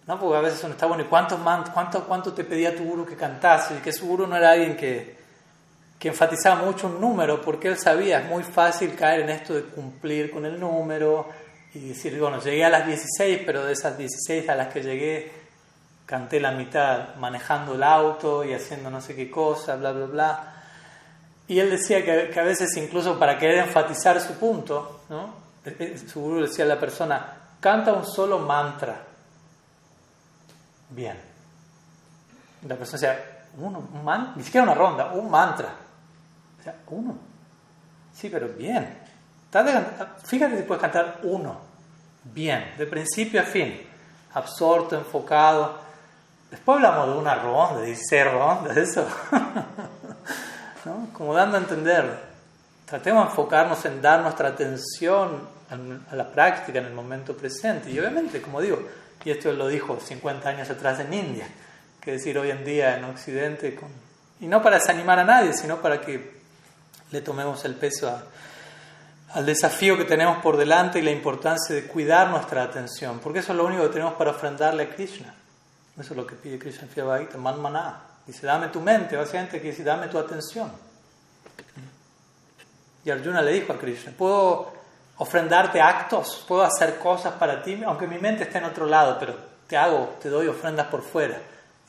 ¿no? porque a veces uno está bueno, ¿y cuánto, cuánto, cuánto te pedía tu guru que cantase? Y que su guru no era alguien que, que enfatizaba mucho un número, porque él sabía, es muy fácil caer en esto de cumplir con el número, y decir, bueno, llegué a las 16, pero de esas 16 a las que llegué, canté la mitad manejando el auto y haciendo no sé qué cosa, bla, bla, bla. Y él decía que, a veces incluso para querer enfatizar su punto, ¿no? E, e, su gurú decía a la persona, canta un solo mantra. Bien. La persona decía, uno, un man, ni siquiera una ronda, un mantra. Sea, uno. Sí, pero bien. Fíjate si puedes cantar uno, bien, de principio a fin, absorto, enfocado. Después hablamos de una ronda, de 16 rondas, eso. [laughs] ¿No? Como dando a entender. Tratemos de enfocarnos en dar nuestra atención a la práctica en el momento presente. Y obviamente, como digo, y esto lo dijo 50 años atrás en India, que decir hoy en día en Occidente, con, y no para desanimar a nadie, sino para que le tomemos el peso al desafío que tenemos por delante y la importancia de cuidar nuestra atención, porque eso es lo único que tenemos para ofrendarle a Krishna. Eso es lo que pide Krishna en man maná. Dice, dame tu mente, básicamente quiere decir, dame tu atención. Y Arjuna le dijo a Krishna, ¿puedo ofrendarte actos? ¿Puedo hacer cosas para ti? Aunque mi mente esté en otro lado, pero te hago, te doy ofrendas por fuera.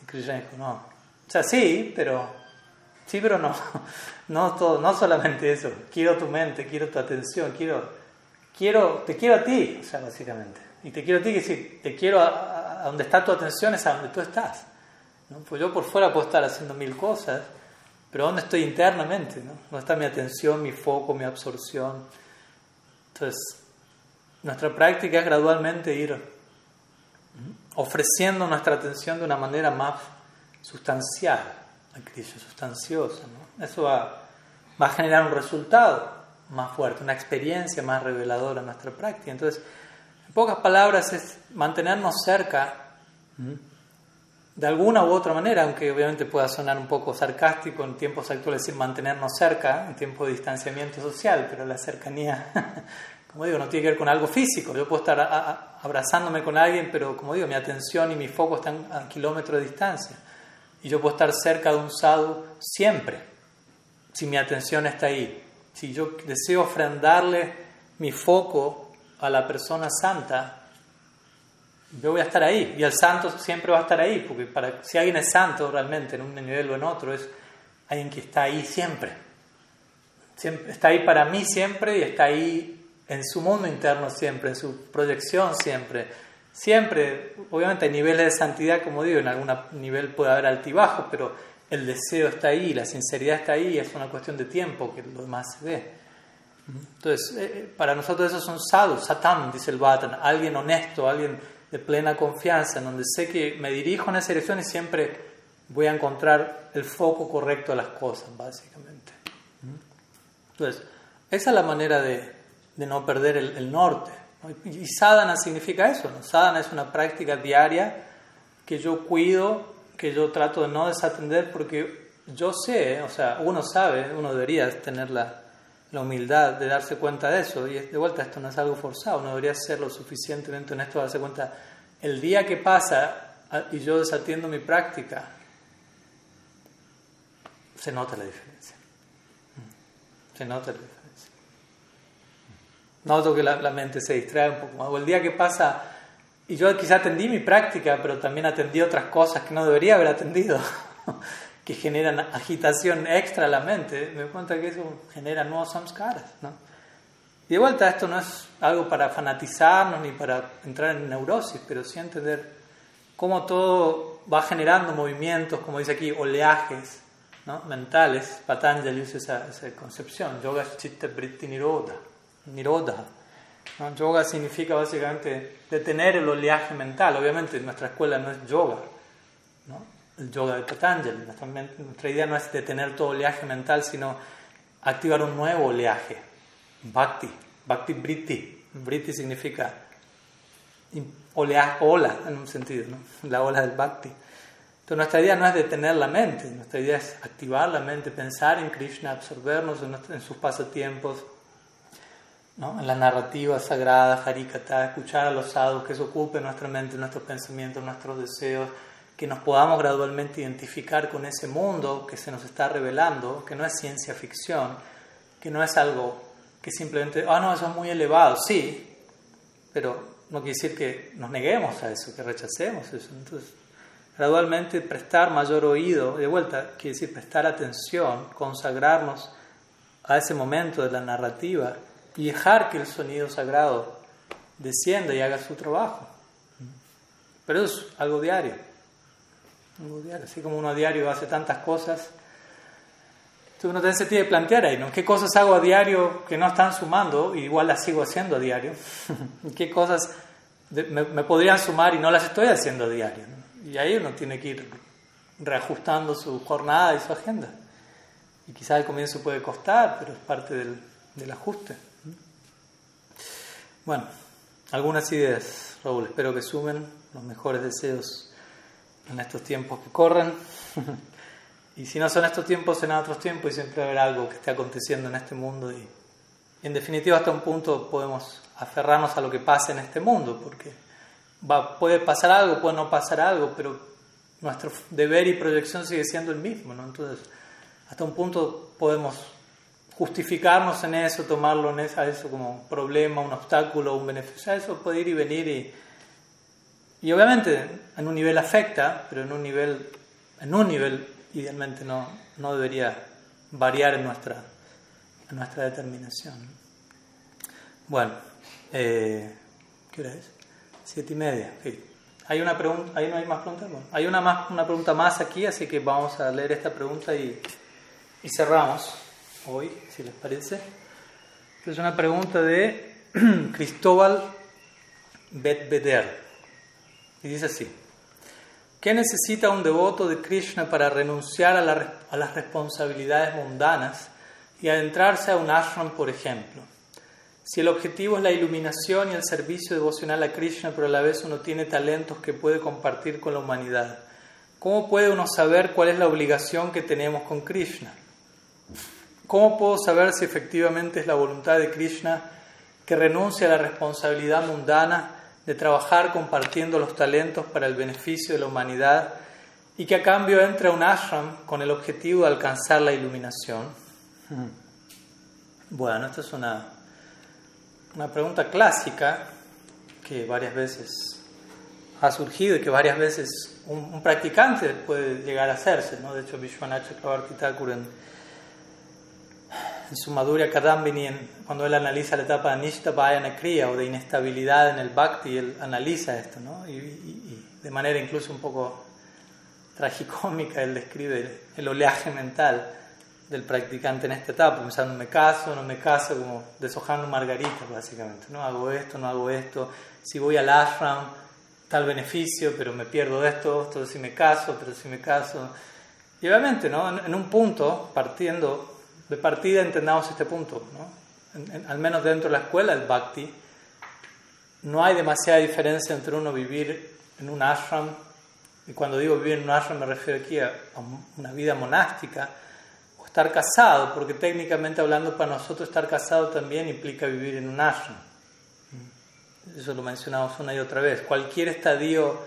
Y Krishna dijo, no. O sea, sí, pero Sí, pero no, [laughs] no, todo, no solamente eso. Quiero tu mente, quiero tu atención, quiero, quiero, te quiero a ti, o sea, básicamente. Y te quiero a ti, que decir, te quiero a, donde está tu atención es a donde tú estás. ¿no? Pues yo por fuera puedo estar haciendo mil cosas, pero ¿dónde estoy internamente? ¿no? ¿Dónde está mi atención, mi foco, mi absorción? Entonces, nuestra práctica es gradualmente ir ofreciendo nuestra atención de una manera más sustancial Krishna sustanciosa. ¿no? Eso va, a generar un resultado más fuerte, una experiencia más reveladora en nuestra práctica. Entonces, en pocas palabras, es mantenernos cerca de alguna u otra manera, aunque obviamente pueda sonar un poco sarcástico en tiempos actuales decir mantenernos cerca, en tiempo de distanciamiento social, pero la cercanía, [laughs] como digo, no tiene que ver con algo físico. Yo puedo estar abrazándome con alguien, pero como digo, mi atención y mi foco están a kilómetros de distancia. Y yo puedo estar cerca de un sadhu siempre, si mi atención está ahí. Si yo deseo ofrendarle mi foco a la persona santa, yo voy a estar ahí. Y el santo siempre va a estar ahí, porque para, si alguien es santo realmente en un nivel o en otro, es alguien que está ahí siempre. siempre. Está ahí para mí siempre y está ahí en su mundo interno siempre, en su proyección siempre Siempre, obviamente hay niveles de santidad, como digo, en algún nivel puede haber altibajos, pero el deseo está ahí, la sinceridad está ahí, es una cuestión de tiempo que lo demás se ve. Entonces, eh, eh, para nosotros eso es un sadhu, satán, dice el Bhattan, alguien honesto, alguien de plena confianza, en donde sé que me dirijo en esa dirección y siempre voy a encontrar el foco correcto de las cosas, básicamente. Entonces, esa es la manera de, no perder el norte. Y sadhana significa eso, ¿no? Sadhana es una práctica diaria que yo cuido, que yo trato de no desatender porque yo sé, o sea, uno sabe, uno debería tener la, la humildad de darse cuenta de eso. Y de vuelta, esto no es algo forzado, uno debería ser lo suficientemente honesto de darse cuenta. El día que pasa y yo desatiendo mi práctica, se nota la diferencia. Se nota la diferencia. Noto que la, mente se distrae un poco más. O el día que pasa, y yo quizá atendí mi práctica, pero también atendí otras cosas que no debería haber atendido, [laughs] que generan agitación extra a la mente, me doy cuenta que eso genera nuevos samskaras. ¿no? Y de vuelta, esto no es algo para fanatizarnos ni para entrar en neurosis, pero sí entender cómo todo va generando movimientos, como dice aquí, oleajes ¿no? mentales. Patanjali usa esa, esa concepción. Yoga chitta britti niroda. Niroda. Yoga significa básicamente detener el oleaje mental. Obviamente nuestra escuela no es yoga, ¿no? el yoga de Patanjali. Nuestra, idea no es detener todo oleaje mental, sino activar un nuevo oleaje Bhakti, Bhakti Britti. Britti significa oleaje, ola en un sentido, ¿no? la ola del Bhakti. Entonces nuestra idea no es detener la mente, nuestra idea es activar la mente, pensar en Krishna, absorbernos en, sus pasatiempos, ¿no? en la narrativa sagrada, Harikata, escuchar a los sadhus, que se ocupe nuestra mente, nuestros pensamientos, nuestros deseos, que nos podamos gradualmente identificar con ese mundo que se nos está revelando, que no es ciencia ficción, que no es algo que simplemente, ah, no, eso es muy elevado, sí, pero no quiere decir que nos neguemos a eso, que rechacemos eso. Entonces, gradualmente prestar mayor oído, de vuelta, quiere decir prestar atención, consagrarnos a ese momento de la narrativa y dejar que el sonido sagrado descienda y haga su trabajo. Pero es algo diario, algo diario. Así como uno a diario hace tantas cosas, entonces uno se tiene que plantear ahí, ¿no? ¿Qué cosas hago a diario que no están sumando y igual las sigo haciendo a diario? [laughs] ¿Qué cosas me, podrían sumar y no las estoy haciendo a diario? Y ahí uno tiene que ir reajustando su jornada y su agenda. Y quizás al comienzo puede costar, pero es parte del, del ajuste. Bueno, algunas ideas, Raúl. Espero que sumen los mejores deseos en estos tiempos que corren. [laughs] Y si no son estos tiempos, serán otros tiempos y siempre haber algo que esté aconteciendo en este mundo. Y, en definitiva, hasta un punto podemos aferrarnos a lo que pase en este mundo, porque va, puede pasar algo, puede no pasar algo, pero nuestro deber y proyección sigue siendo el mismo. ¿no? Entonces, hasta un punto podemos justificarnos en eso, tomarlo en eso, eso como un problema, un obstáculo, un beneficio. Eso puede ir y venir y, y obviamente en un nivel afecta, pero en un nivel, en un nivel idealmente no, no debería variar en nuestra, en nuestra determinación. Bueno, eh, ¿qué hora es? Siete y media. ¿Hay una pregunta? ¿Ahí no hay más preguntas? hay una, más, una pregunta más aquí, así que vamos a leer esta pregunta y, y cerramos hoy, si les parece. Es una pregunta de [clears throat] Cristóbal Betbeder. Y dice así. ¿Qué necesita un devoto de Krishna para renunciar a, las responsabilidades mundanas y adentrarse a un ashram, por ejemplo? Si el objetivo es la iluminación y el servicio devocional a Krishna, pero a la vez uno tiene talentos que puede compartir con la humanidad, ¿cómo puede uno saber cuál es la obligación que tenemos con Krishna? ¿Cómo puedo saber si efectivamente es la voluntad de Krishna que renuncie a la responsabilidad mundana de trabajar compartiendo los talentos para el beneficio de la humanidad y que a cambio entre a un ashram con el objetivo de alcanzar la iluminación? Bueno, esta es una, una pregunta clásica que varias veces ha surgido y que varias veces un, practicante puede llegar a hacerse. ¿no? De hecho, Vishwanath Chakravarti Thakur en en su Madhurya Kadambini, cuando él analiza la etapa de Nishtapayana Kriya o de inestabilidad en el Bhakti, él analiza esto, ¿no? Y, de manera incluso un poco tragicómica, él describe el, oleaje mental del practicante en esta etapa, pensando, me caso, no me caso, como deshojando margaritas, básicamente, ¿no? Hago esto, no hago esto, si voy al ashram, tal beneficio, pero me pierdo esto, esto si me caso, pero si me caso. Y obviamente, ¿no? en un punto, partiendo de partida entendamos este punto, ¿no? al menos dentro de la escuela del bhakti, no hay demasiada diferencia entre uno vivir en un ashram, y cuando digo vivir en un ashram me refiero aquí a, una vida monástica, o estar casado, porque técnicamente hablando para nosotros estar casado también implica vivir en un ashram. Eso lo mencionamos una y otra vez. Cualquier estadio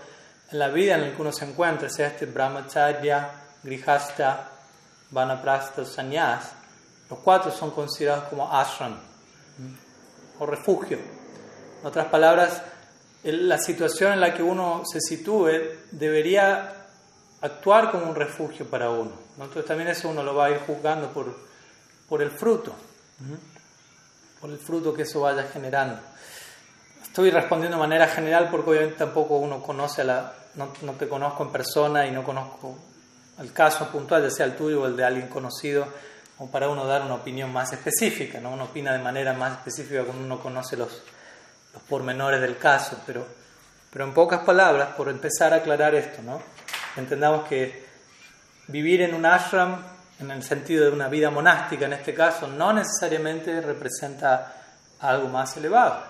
en la vida en la que uno se encuentra, sea este brahmacharya, grihasta, vanaprastha, sannyas, los cuatro son considerados como ashram o refugio. En otras palabras, la situación en la que uno se sitúe debería actuar como un refugio para uno. Entonces también eso uno lo va a ir juzgando por, por el fruto, por el fruto que eso vaya generando. Estoy respondiendo de manera general porque obviamente tampoco uno conoce a la, no, no te conozco en persona y no conozco el caso puntual, ya sea el tuyo o el de alguien conocido, o para uno dar una opinión más específica, ¿no? Uno opina de manera más específica cuando uno conoce los, los pormenores del caso, pero, pero en pocas palabras, por empezar a aclarar esto, ¿no? Entendamos que vivir en un ashram, en el sentido de una vida monástica en este caso, no necesariamente representa algo más elevado.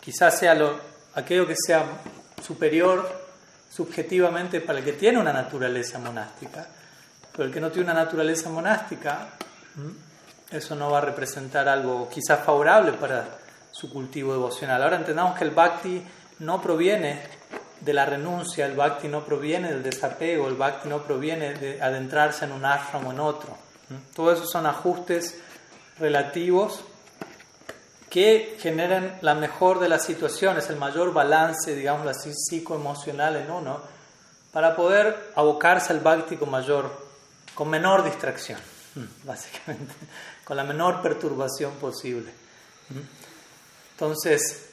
Quizás sea lo, aquello que sea superior subjetivamente para el que tiene una naturaleza monástica, pero el que no tiene una naturaleza monástica, eso no va a representar algo quizás favorable para su cultivo devocional. Ahora entendamos que el bhakti no proviene de la renuncia, el bhakti no proviene del desapego, el bhakti no proviene de adentrarse en un ashram o en otro. Todo eso son ajustes relativos que generan la mejor de las situaciones, el mayor balance, digamos así, psicoemocional en uno, para poder abocarse al bhakti con mayor, con menor distracción, básicamente, [laughs] con la menor perturbación posible. Entonces,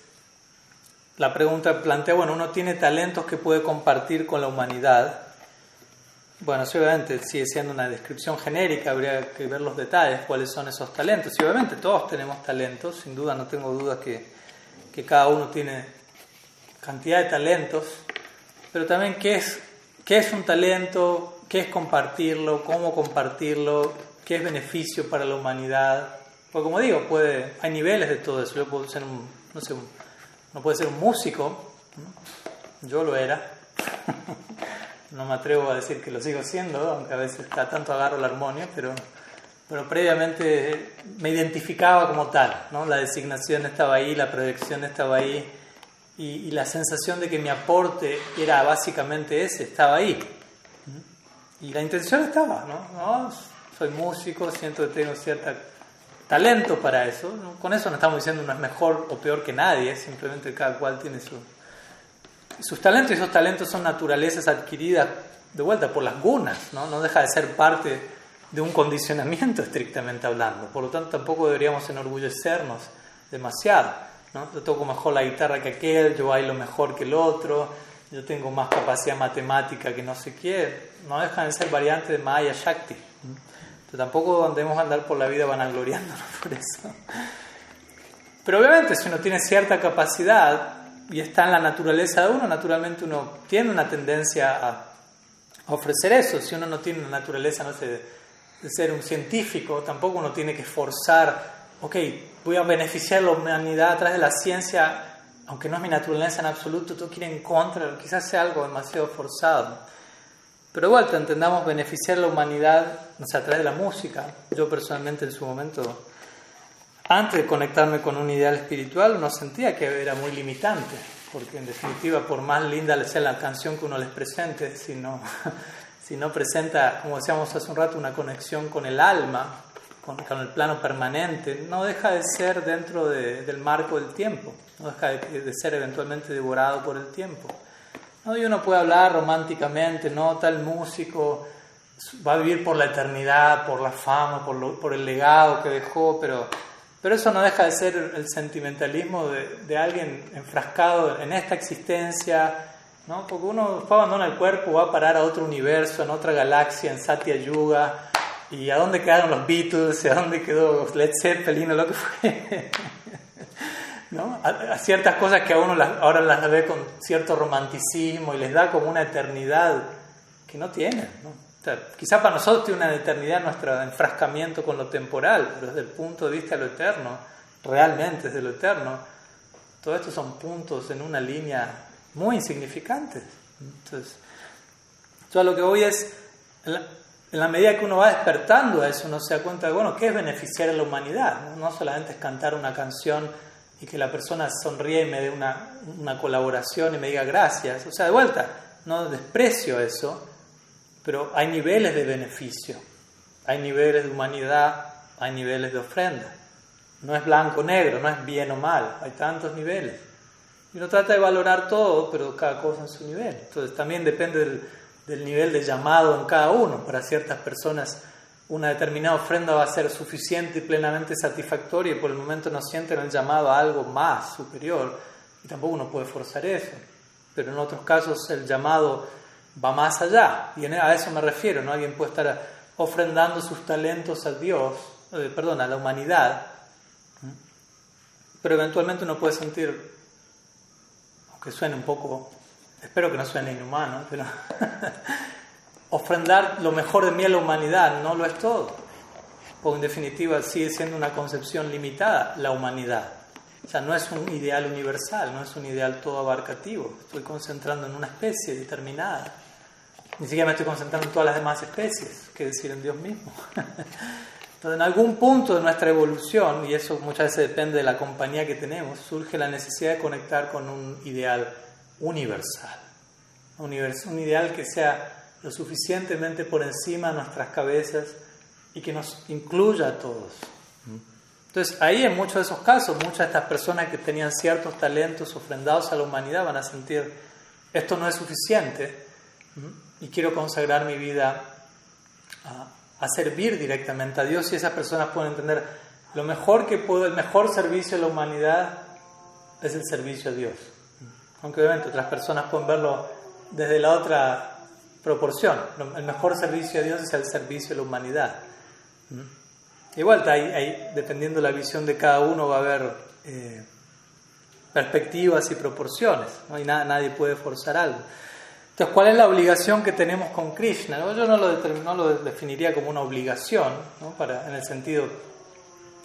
la pregunta plantea, bueno, uno tiene talentos que puede compartir con la humanidad. Bueno, obviamente sigue siendo una descripción genérica, habría que ver los detalles, cuáles son esos talentos. Y obviamente todos tenemos talentos, sin duda no tengo dudas que, que cada uno tiene cantidad de talentos, pero también qué es, qué es un talento, qué es compartirlo, cómo compartirlo, qué es beneficio para la humanidad, porque como digo, puede, hay niveles de todo eso. Yo puedo ser un, no sé, no puede ser un músico, yo lo era. [laughs] no me atrevo a decir que lo sigo siendo, aunque a veces está tanto agarro la armonía, pero, pero previamente me identificaba como tal, ¿no? la designación estaba ahí, la proyección estaba ahí, y, la sensación de que mi aporte era básicamente ese, estaba ahí. Y la intención estaba, ¿no? ¿No? Soy músico, siento que tengo cierta talento para eso. Con eso no estamos diciendo uno es mejor o peor que nadie, simplemente cada cual tiene su, sus talentos y esos talentos son naturalezas adquiridas de vuelta por las gunas, ¿no? no deja de ser parte de un condicionamiento estrictamente hablando. Por lo tanto, tampoco deberíamos enorgullecernos demasiado. ¿no? Yo toco mejor la guitarra que aquel, yo bailo mejor que el otro, yo tengo más capacidad matemática que no sé qué. No dejan de ser variantes de Maya Shakti tampoco debemos andar por la vida vanagloriándonos por eso. Pero obviamente si uno tiene cierta capacidad y está en la naturaleza de uno, naturalmente uno tiene una tendencia a, ofrecer eso. Si uno no tiene una naturaleza no sé, de ser un científico, tampoco uno tiene que forzar, ok, voy a beneficiar la humanidad a través de la ciencia, aunque no es mi naturaleza en absoluto, tú quieres en contra, quizás sea algo demasiado forzado. Pero igual, entendamos beneficiar a la humanidad o sea, a través de la música. Yo personalmente en su momento, antes de conectarme con un ideal espiritual, no sentía que era muy limitante, porque en definitiva, por más linda sea la canción que uno les presente, si no, [laughs] si no presenta, como decíamos hace un rato, una conexión con el alma, con, el plano permanente, no deja de ser dentro del marco del tiempo, no deja de ser eventualmente devorado por el tiempo. ¿no? Y uno puede hablar románticamente, ¿no? Tal músico va a vivir por la eternidad, por la fama, por, por el legado que dejó, pero, pero eso no deja de ser el sentimentalismo de, de alguien enfrascado en esta existencia, ¿no? Porque uno abandona el cuerpo, va a parar a otro universo, en otra galaxia, en Satya Yuga, y a dónde quedaron los Beatles, y a dónde quedó Led Zeppelin o lo que fue. [laughs] A, ciertas cosas que a uno ahora las ve con cierto romanticismo y les da como una eternidad que no tienen. ¿no? quizá para nosotros tiene una eternidad nuestro enfrascamiento con lo temporal, pero desde el punto de vista de lo eterno, realmente desde lo eterno, todo esto son puntos en una línea muy insignificantes. Entonces, yo a lo que voy es, en la, medida que uno va despertando a eso, uno se da cuenta de, bueno, ¿qué es beneficiar a la humanidad? No solamente es cantar una canción y que la persona sonríe y me dé una, una colaboración y me diga gracias. O sea, de vuelta, no desprecio eso, pero hay niveles de beneficio, hay niveles de humanidad, hay niveles de ofrenda. No es blanco-negro, no es bien o mal, hay tantos niveles. Y uno trata de valorar todo, pero cada cosa en su nivel. Entonces también depende del, del nivel de llamado en cada uno. Para ciertas personas una determinada ofrenda va a ser suficiente y plenamente satisfactoria y por el momento no sienten el llamado a algo más superior y tampoco uno puede forzar eso. Pero en otros casos el llamado va más allá y a eso me refiero, ¿no? Alguien puede estar ofrendando sus talentos a Dios, eh, perdón, a la humanidad, pero eventualmente uno puede sentir, aunque suene un poco, espero que no suene inhumano, pero [laughs] ofrendar lo mejor de mí a la humanidad no lo es todo, porque en definitiva sigue siendo una concepción limitada la humanidad. O sea, no es un ideal universal, no es un ideal todo abarcativo. Estoy concentrando en una especie determinada. Ni siquiera me estoy concentrando en todas las demás especies, que decir en Dios mismo. [laughs] Entonces, en algún punto de nuestra evolución, y eso muchas veces depende de la compañía que tenemos, surge la necesidad de conectar con un ideal universal. Un ideal que sea lo suficientemente por encima de nuestras cabezas y que nos incluya a todos. Entonces ahí en muchos de esos casos, muchas de estas personas que tenían ciertos talentos ofrendados a la humanidad van a sentir, esto no es suficiente y quiero consagrar mi vida a, servir directamente a Dios y esas personas pueden entender, lo mejor que puedo, el mejor servicio a la humanidad es el servicio a Dios. Aunque obviamente otras personas pueden verlo desde la otra proporción. El mejor servicio a Dios es el servicio a la humanidad. Igual, hay, dependiendo de la visión de cada uno, va a haber eh, perspectivas y proporciones. ¿no? Y nadie puede forzar algo. Entonces, ¿cuál es la obligación que tenemos con Krishna? Yo no lo, no lo definiría como una obligación, Para, en el sentido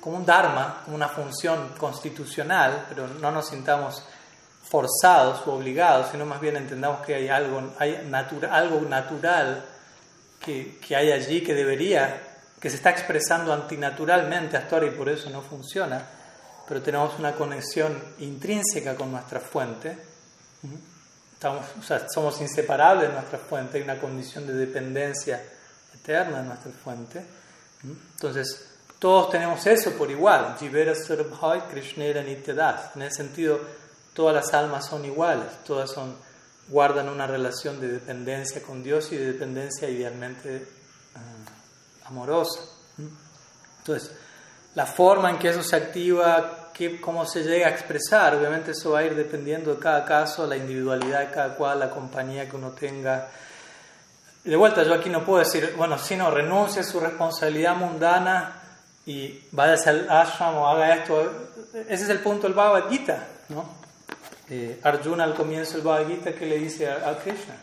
como un dharma, como una función constitucional, pero no nos sintamos forzados o obligados, sino más bien entendamos que hay algo, hay algo natural que, que, hay allí que debería, que se está expresando antinaturalmente hasta ahora y por eso no funciona, pero tenemos una conexión intrínseca con nuestra fuente. Estamos, o sea, somos inseparables de nuestra fuente, hay una condición de dependencia eterna de nuestra fuente. Entonces, todos tenemos eso por igual. Jivera Krishnera En ese sentido, todas las almas son iguales, todas son, guardan una relación de dependencia con Dios y de dependencia idealmente ah, amorosa. Entonces, la forma en que eso se activa, que, cómo se llega a expresar, obviamente eso va a ir dependiendo de cada caso, la individualidad de cada cual, la compañía que uno tenga. De vuelta, yo aquí no puedo decir, bueno, si no, renuncie a su responsabilidad mundana y vaya al ashram o haga esto. Ese es el punto del Bhagavad Gita, ¿no? Eh, Arjuna al comienzo del Bhagavad Gita que le dice a, Krishna,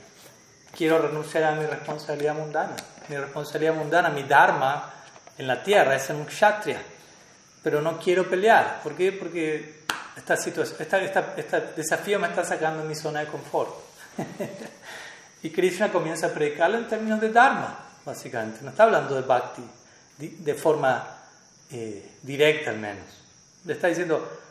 quiero renunciar a mi responsabilidad mundana, mi responsabilidad mundana, mi dharma en la tierra es ser un kshatriya, pero no quiero pelear. ¿Por qué? Porque esta, situación, esta, desafío me está sacando de mi zona de confort. [laughs] y Krishna comienza a predicarlo en términos de dharma, básicamente. No está hablando de bhakti de, forma eh, directa al menos. Le está diciendo,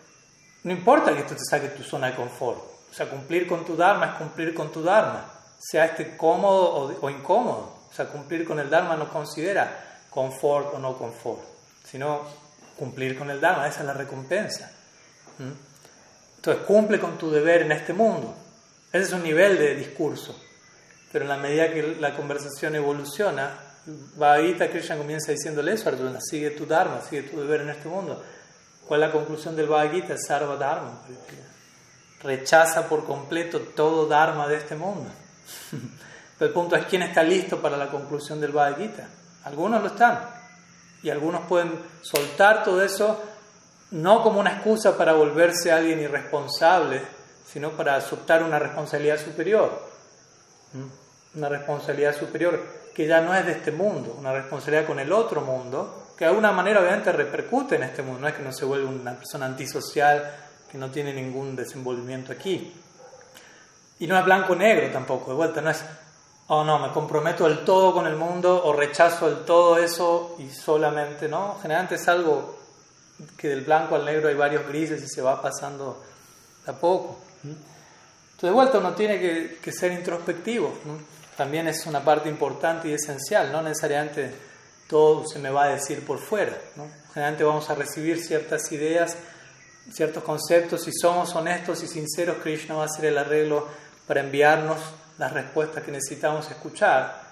no importa que esto te saque tu zona de confort. O sea, cumplir con tu Dharma es cumplir con tu Dharma, sea este cómodo o, incómodo. O sea, cumplir con el Dharma no considera confort o no confort, sino cumplir con el Dharma, esa es la recompensa. ¿Mm? Entonces, cumple con tu deber en este mundo. Ese es un nivel de discurso. Pero en la medida que la conversación evoluciona, Bhagavad Krishna comienza diciéndole eso, Arjuna, sigue tu Dharma, sigue tu deber en este mundo. ¿Cuál es la conclusión del Bhagavad Gita? Sarva Dharma. Rechaza por completo todo Dharma de este mundo. [laughs] Pero el punto es quién está listo para la conclusión del Bhagavad Gita. Algunos lo están. Y algunos pueden soltar todo eso no como una excusa para volverse alguien irresponsable, sino para aceptar una responsabilidad superior. ¿Mm? Una responsabilidad superior que ya no es de este mundo, una responsabilidad con el otro mundo que de alguna manera obviamente repercute en este mundo, no es que no se vuelva una persona antisocial que no tiene ningún desenvolvimiento aquí. Y no es blanco-negro tampoco, de vuelta, no es, oh no, me comprometo del todo con el mundo o rechazo del todo eso y solamente, ¿no? Generalmente es algo que del blanco al negro hay varios grises y se va pasando a poco. Entonces, de vuelta, uno tiene que ser introspectivo. También es una parte importante y esencial. No necesariamente todo se me va a decir por fuera. ¿no? Generalmente vamos a recibir ciertas ideas, ciertos conceptos. Si somos honestos y sinceros, Krishna va a hacer el arreglo para enviarnos las respuestas que necesitamos escuchar.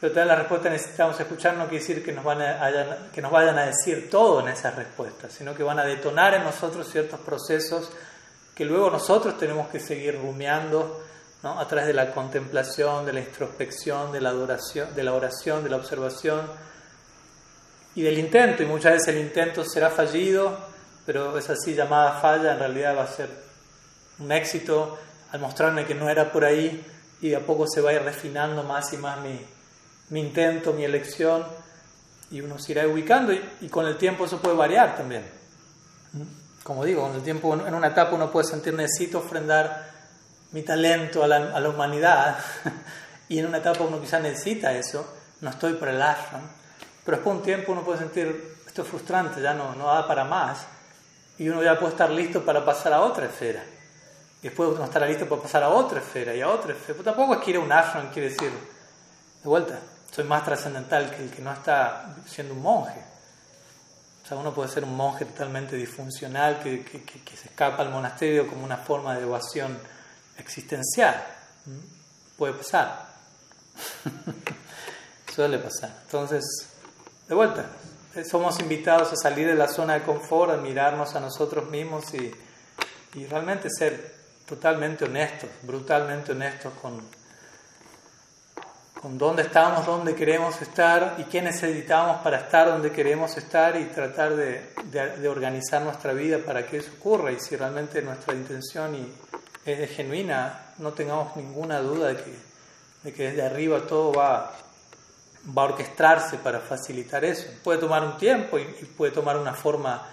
Pero también las respuestas que necesitamos escuchar no quiere decir que nos, van a, que nos vayan a decir todo en esas respuestas, sino que van a detonar en nosotros ciertos procesos que luego nosotros tenemos que seguir rumiando ¿no? a través de la contemplación, de la introspección, de la, adoración, de la oración, de la observación y del intento. Y muchas veces el intento será fallido, pero esa así llamada falla en realidad va a ser un éxito al mostrarme que no era por ahí y de a poco se va a ir refinando más y más mi, mi intento, mi elección, y uno se irá ubicando y, con el tiempo eso puede variar también. Como digo, con el tiempo en una etapa uno puede sentir necesito ofrendar mi talento a la, a la humanidad [laughs] y en una etapa uno quizá necesita eso, no estoy para el ashram, pero después de un tiempo uno puede sentir esto es frustrante, ya no, no da para más y uno ya puede estar listo para pasar a otra esfera. Después uno estará listo para pasar a otra esfera y a otra esfera. Pero tampoco es un ashram, quiere decir, de vuelta, soy más trascendental que el que no está siendo un monje. O sea, uno puede ser un monje totalmente disfuncional que, que, se escapa al monasterio como una forma de evasión existencial. ¿Mm? Puede pasar. [laughs] Suele pasar. Entonces, de vuelta, somos invitados a salir de la zona de confort, a mirarnos a nosotros mismos y, y realmente ser totalmente honestos, brutalmente honestos con, con dónde estamos, dónde queremos estar y qué necesitamos para estar donde queremos estar y tratar de, de, organizar nuestra vida para que eso ocurra. Y si realmente nuestra intención y es genuina, no tengamos ninguna duda de que, de que desde arriba todo va, va a orquestarse para facilitar eso. Puede tomar un tiempo y, puede tomar una forma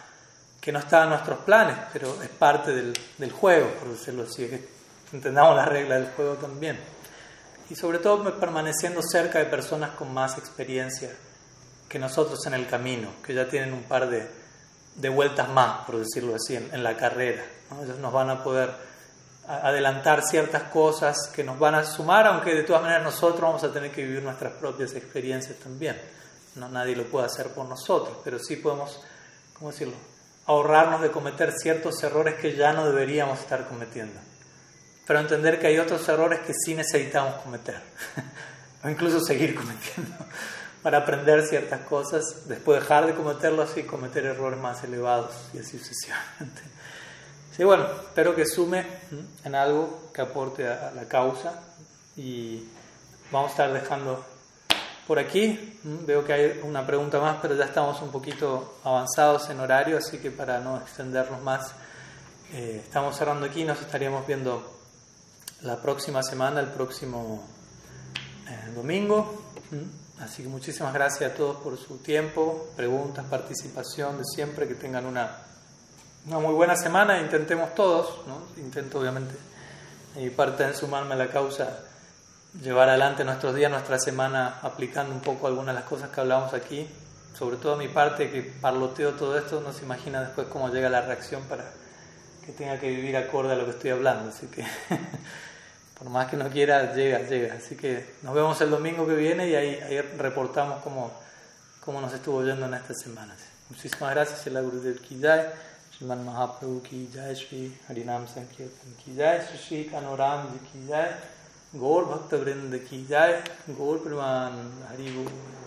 que no está en nuestros planes, pero es parte del, del juego, por decirlo así, entendamos las reglas del juego también y sobre todo permaneciendo cerca de personas con más experiencia que nosotros en el camino, que ya tienen un par de, de vueltas más, por decirlo así, en, la carrera. Ellos nos van a poder adelantar ciertas cosas que nos van a sumar, aunque de todas maneras nosotros vamos a tener que vivir nuestras propias experiencias también. No, nadie lo puede hacer por nosotros, pero sí podemos, ¿cómo decirlo?, ahorrarnos de cometer ciertos errores que ya no deberíamos estar cometiendo pero entender que hay otros errores que sí necesitamos cometer, [laughs] o incluso seguir cometiendo, [laughs] para aprender ciertas cosas, después dejar de cometerlos y cometer errores más elevados y así sucesivamente. Sí, bueno, espero que sume en algo que aporte a la causa y vamos a estar dejando por aquí. Veo que hay una pregunta más, pero ya estamos un poquito avanzados en horario, así que para no extendernos más, eh, estamos cerrando aquí, nos estaríamos viendo la próxima semana, el próximo eh, domingo. Mm. Así que muchísimas gracias a todos por su tiempo, preguntas, participación, de siempre, que tengan una, una muy buena semana. Intentemos todos, ¿no? intento obviamente, y parte de sumarme a la causa, llevar adelante nuestros días, nuestra semana, aplicando un poco algunas de las cosas que hablamos aquí. Sobre todo mi parte, que parloteo todo esto, no se imagina después cómo llega la reacción para que tenga que vivir acorde a lo que estoy hablando. Así que [laughs] por más que no quiera, llega, llega. Así que nos vemos el domingo que viene y ahí, ahí reportamos cómo, cómo nos estuvo yendo en estas semanas. Muchísimas gracias, el Gurudev श्रीमन महाप्रभु की जय श्री, हरिनाम संकीर्तन की जय श्री श्री कनोराम जी की जय, गौर भक्त वृंद की जय, गौर प्रमान हरि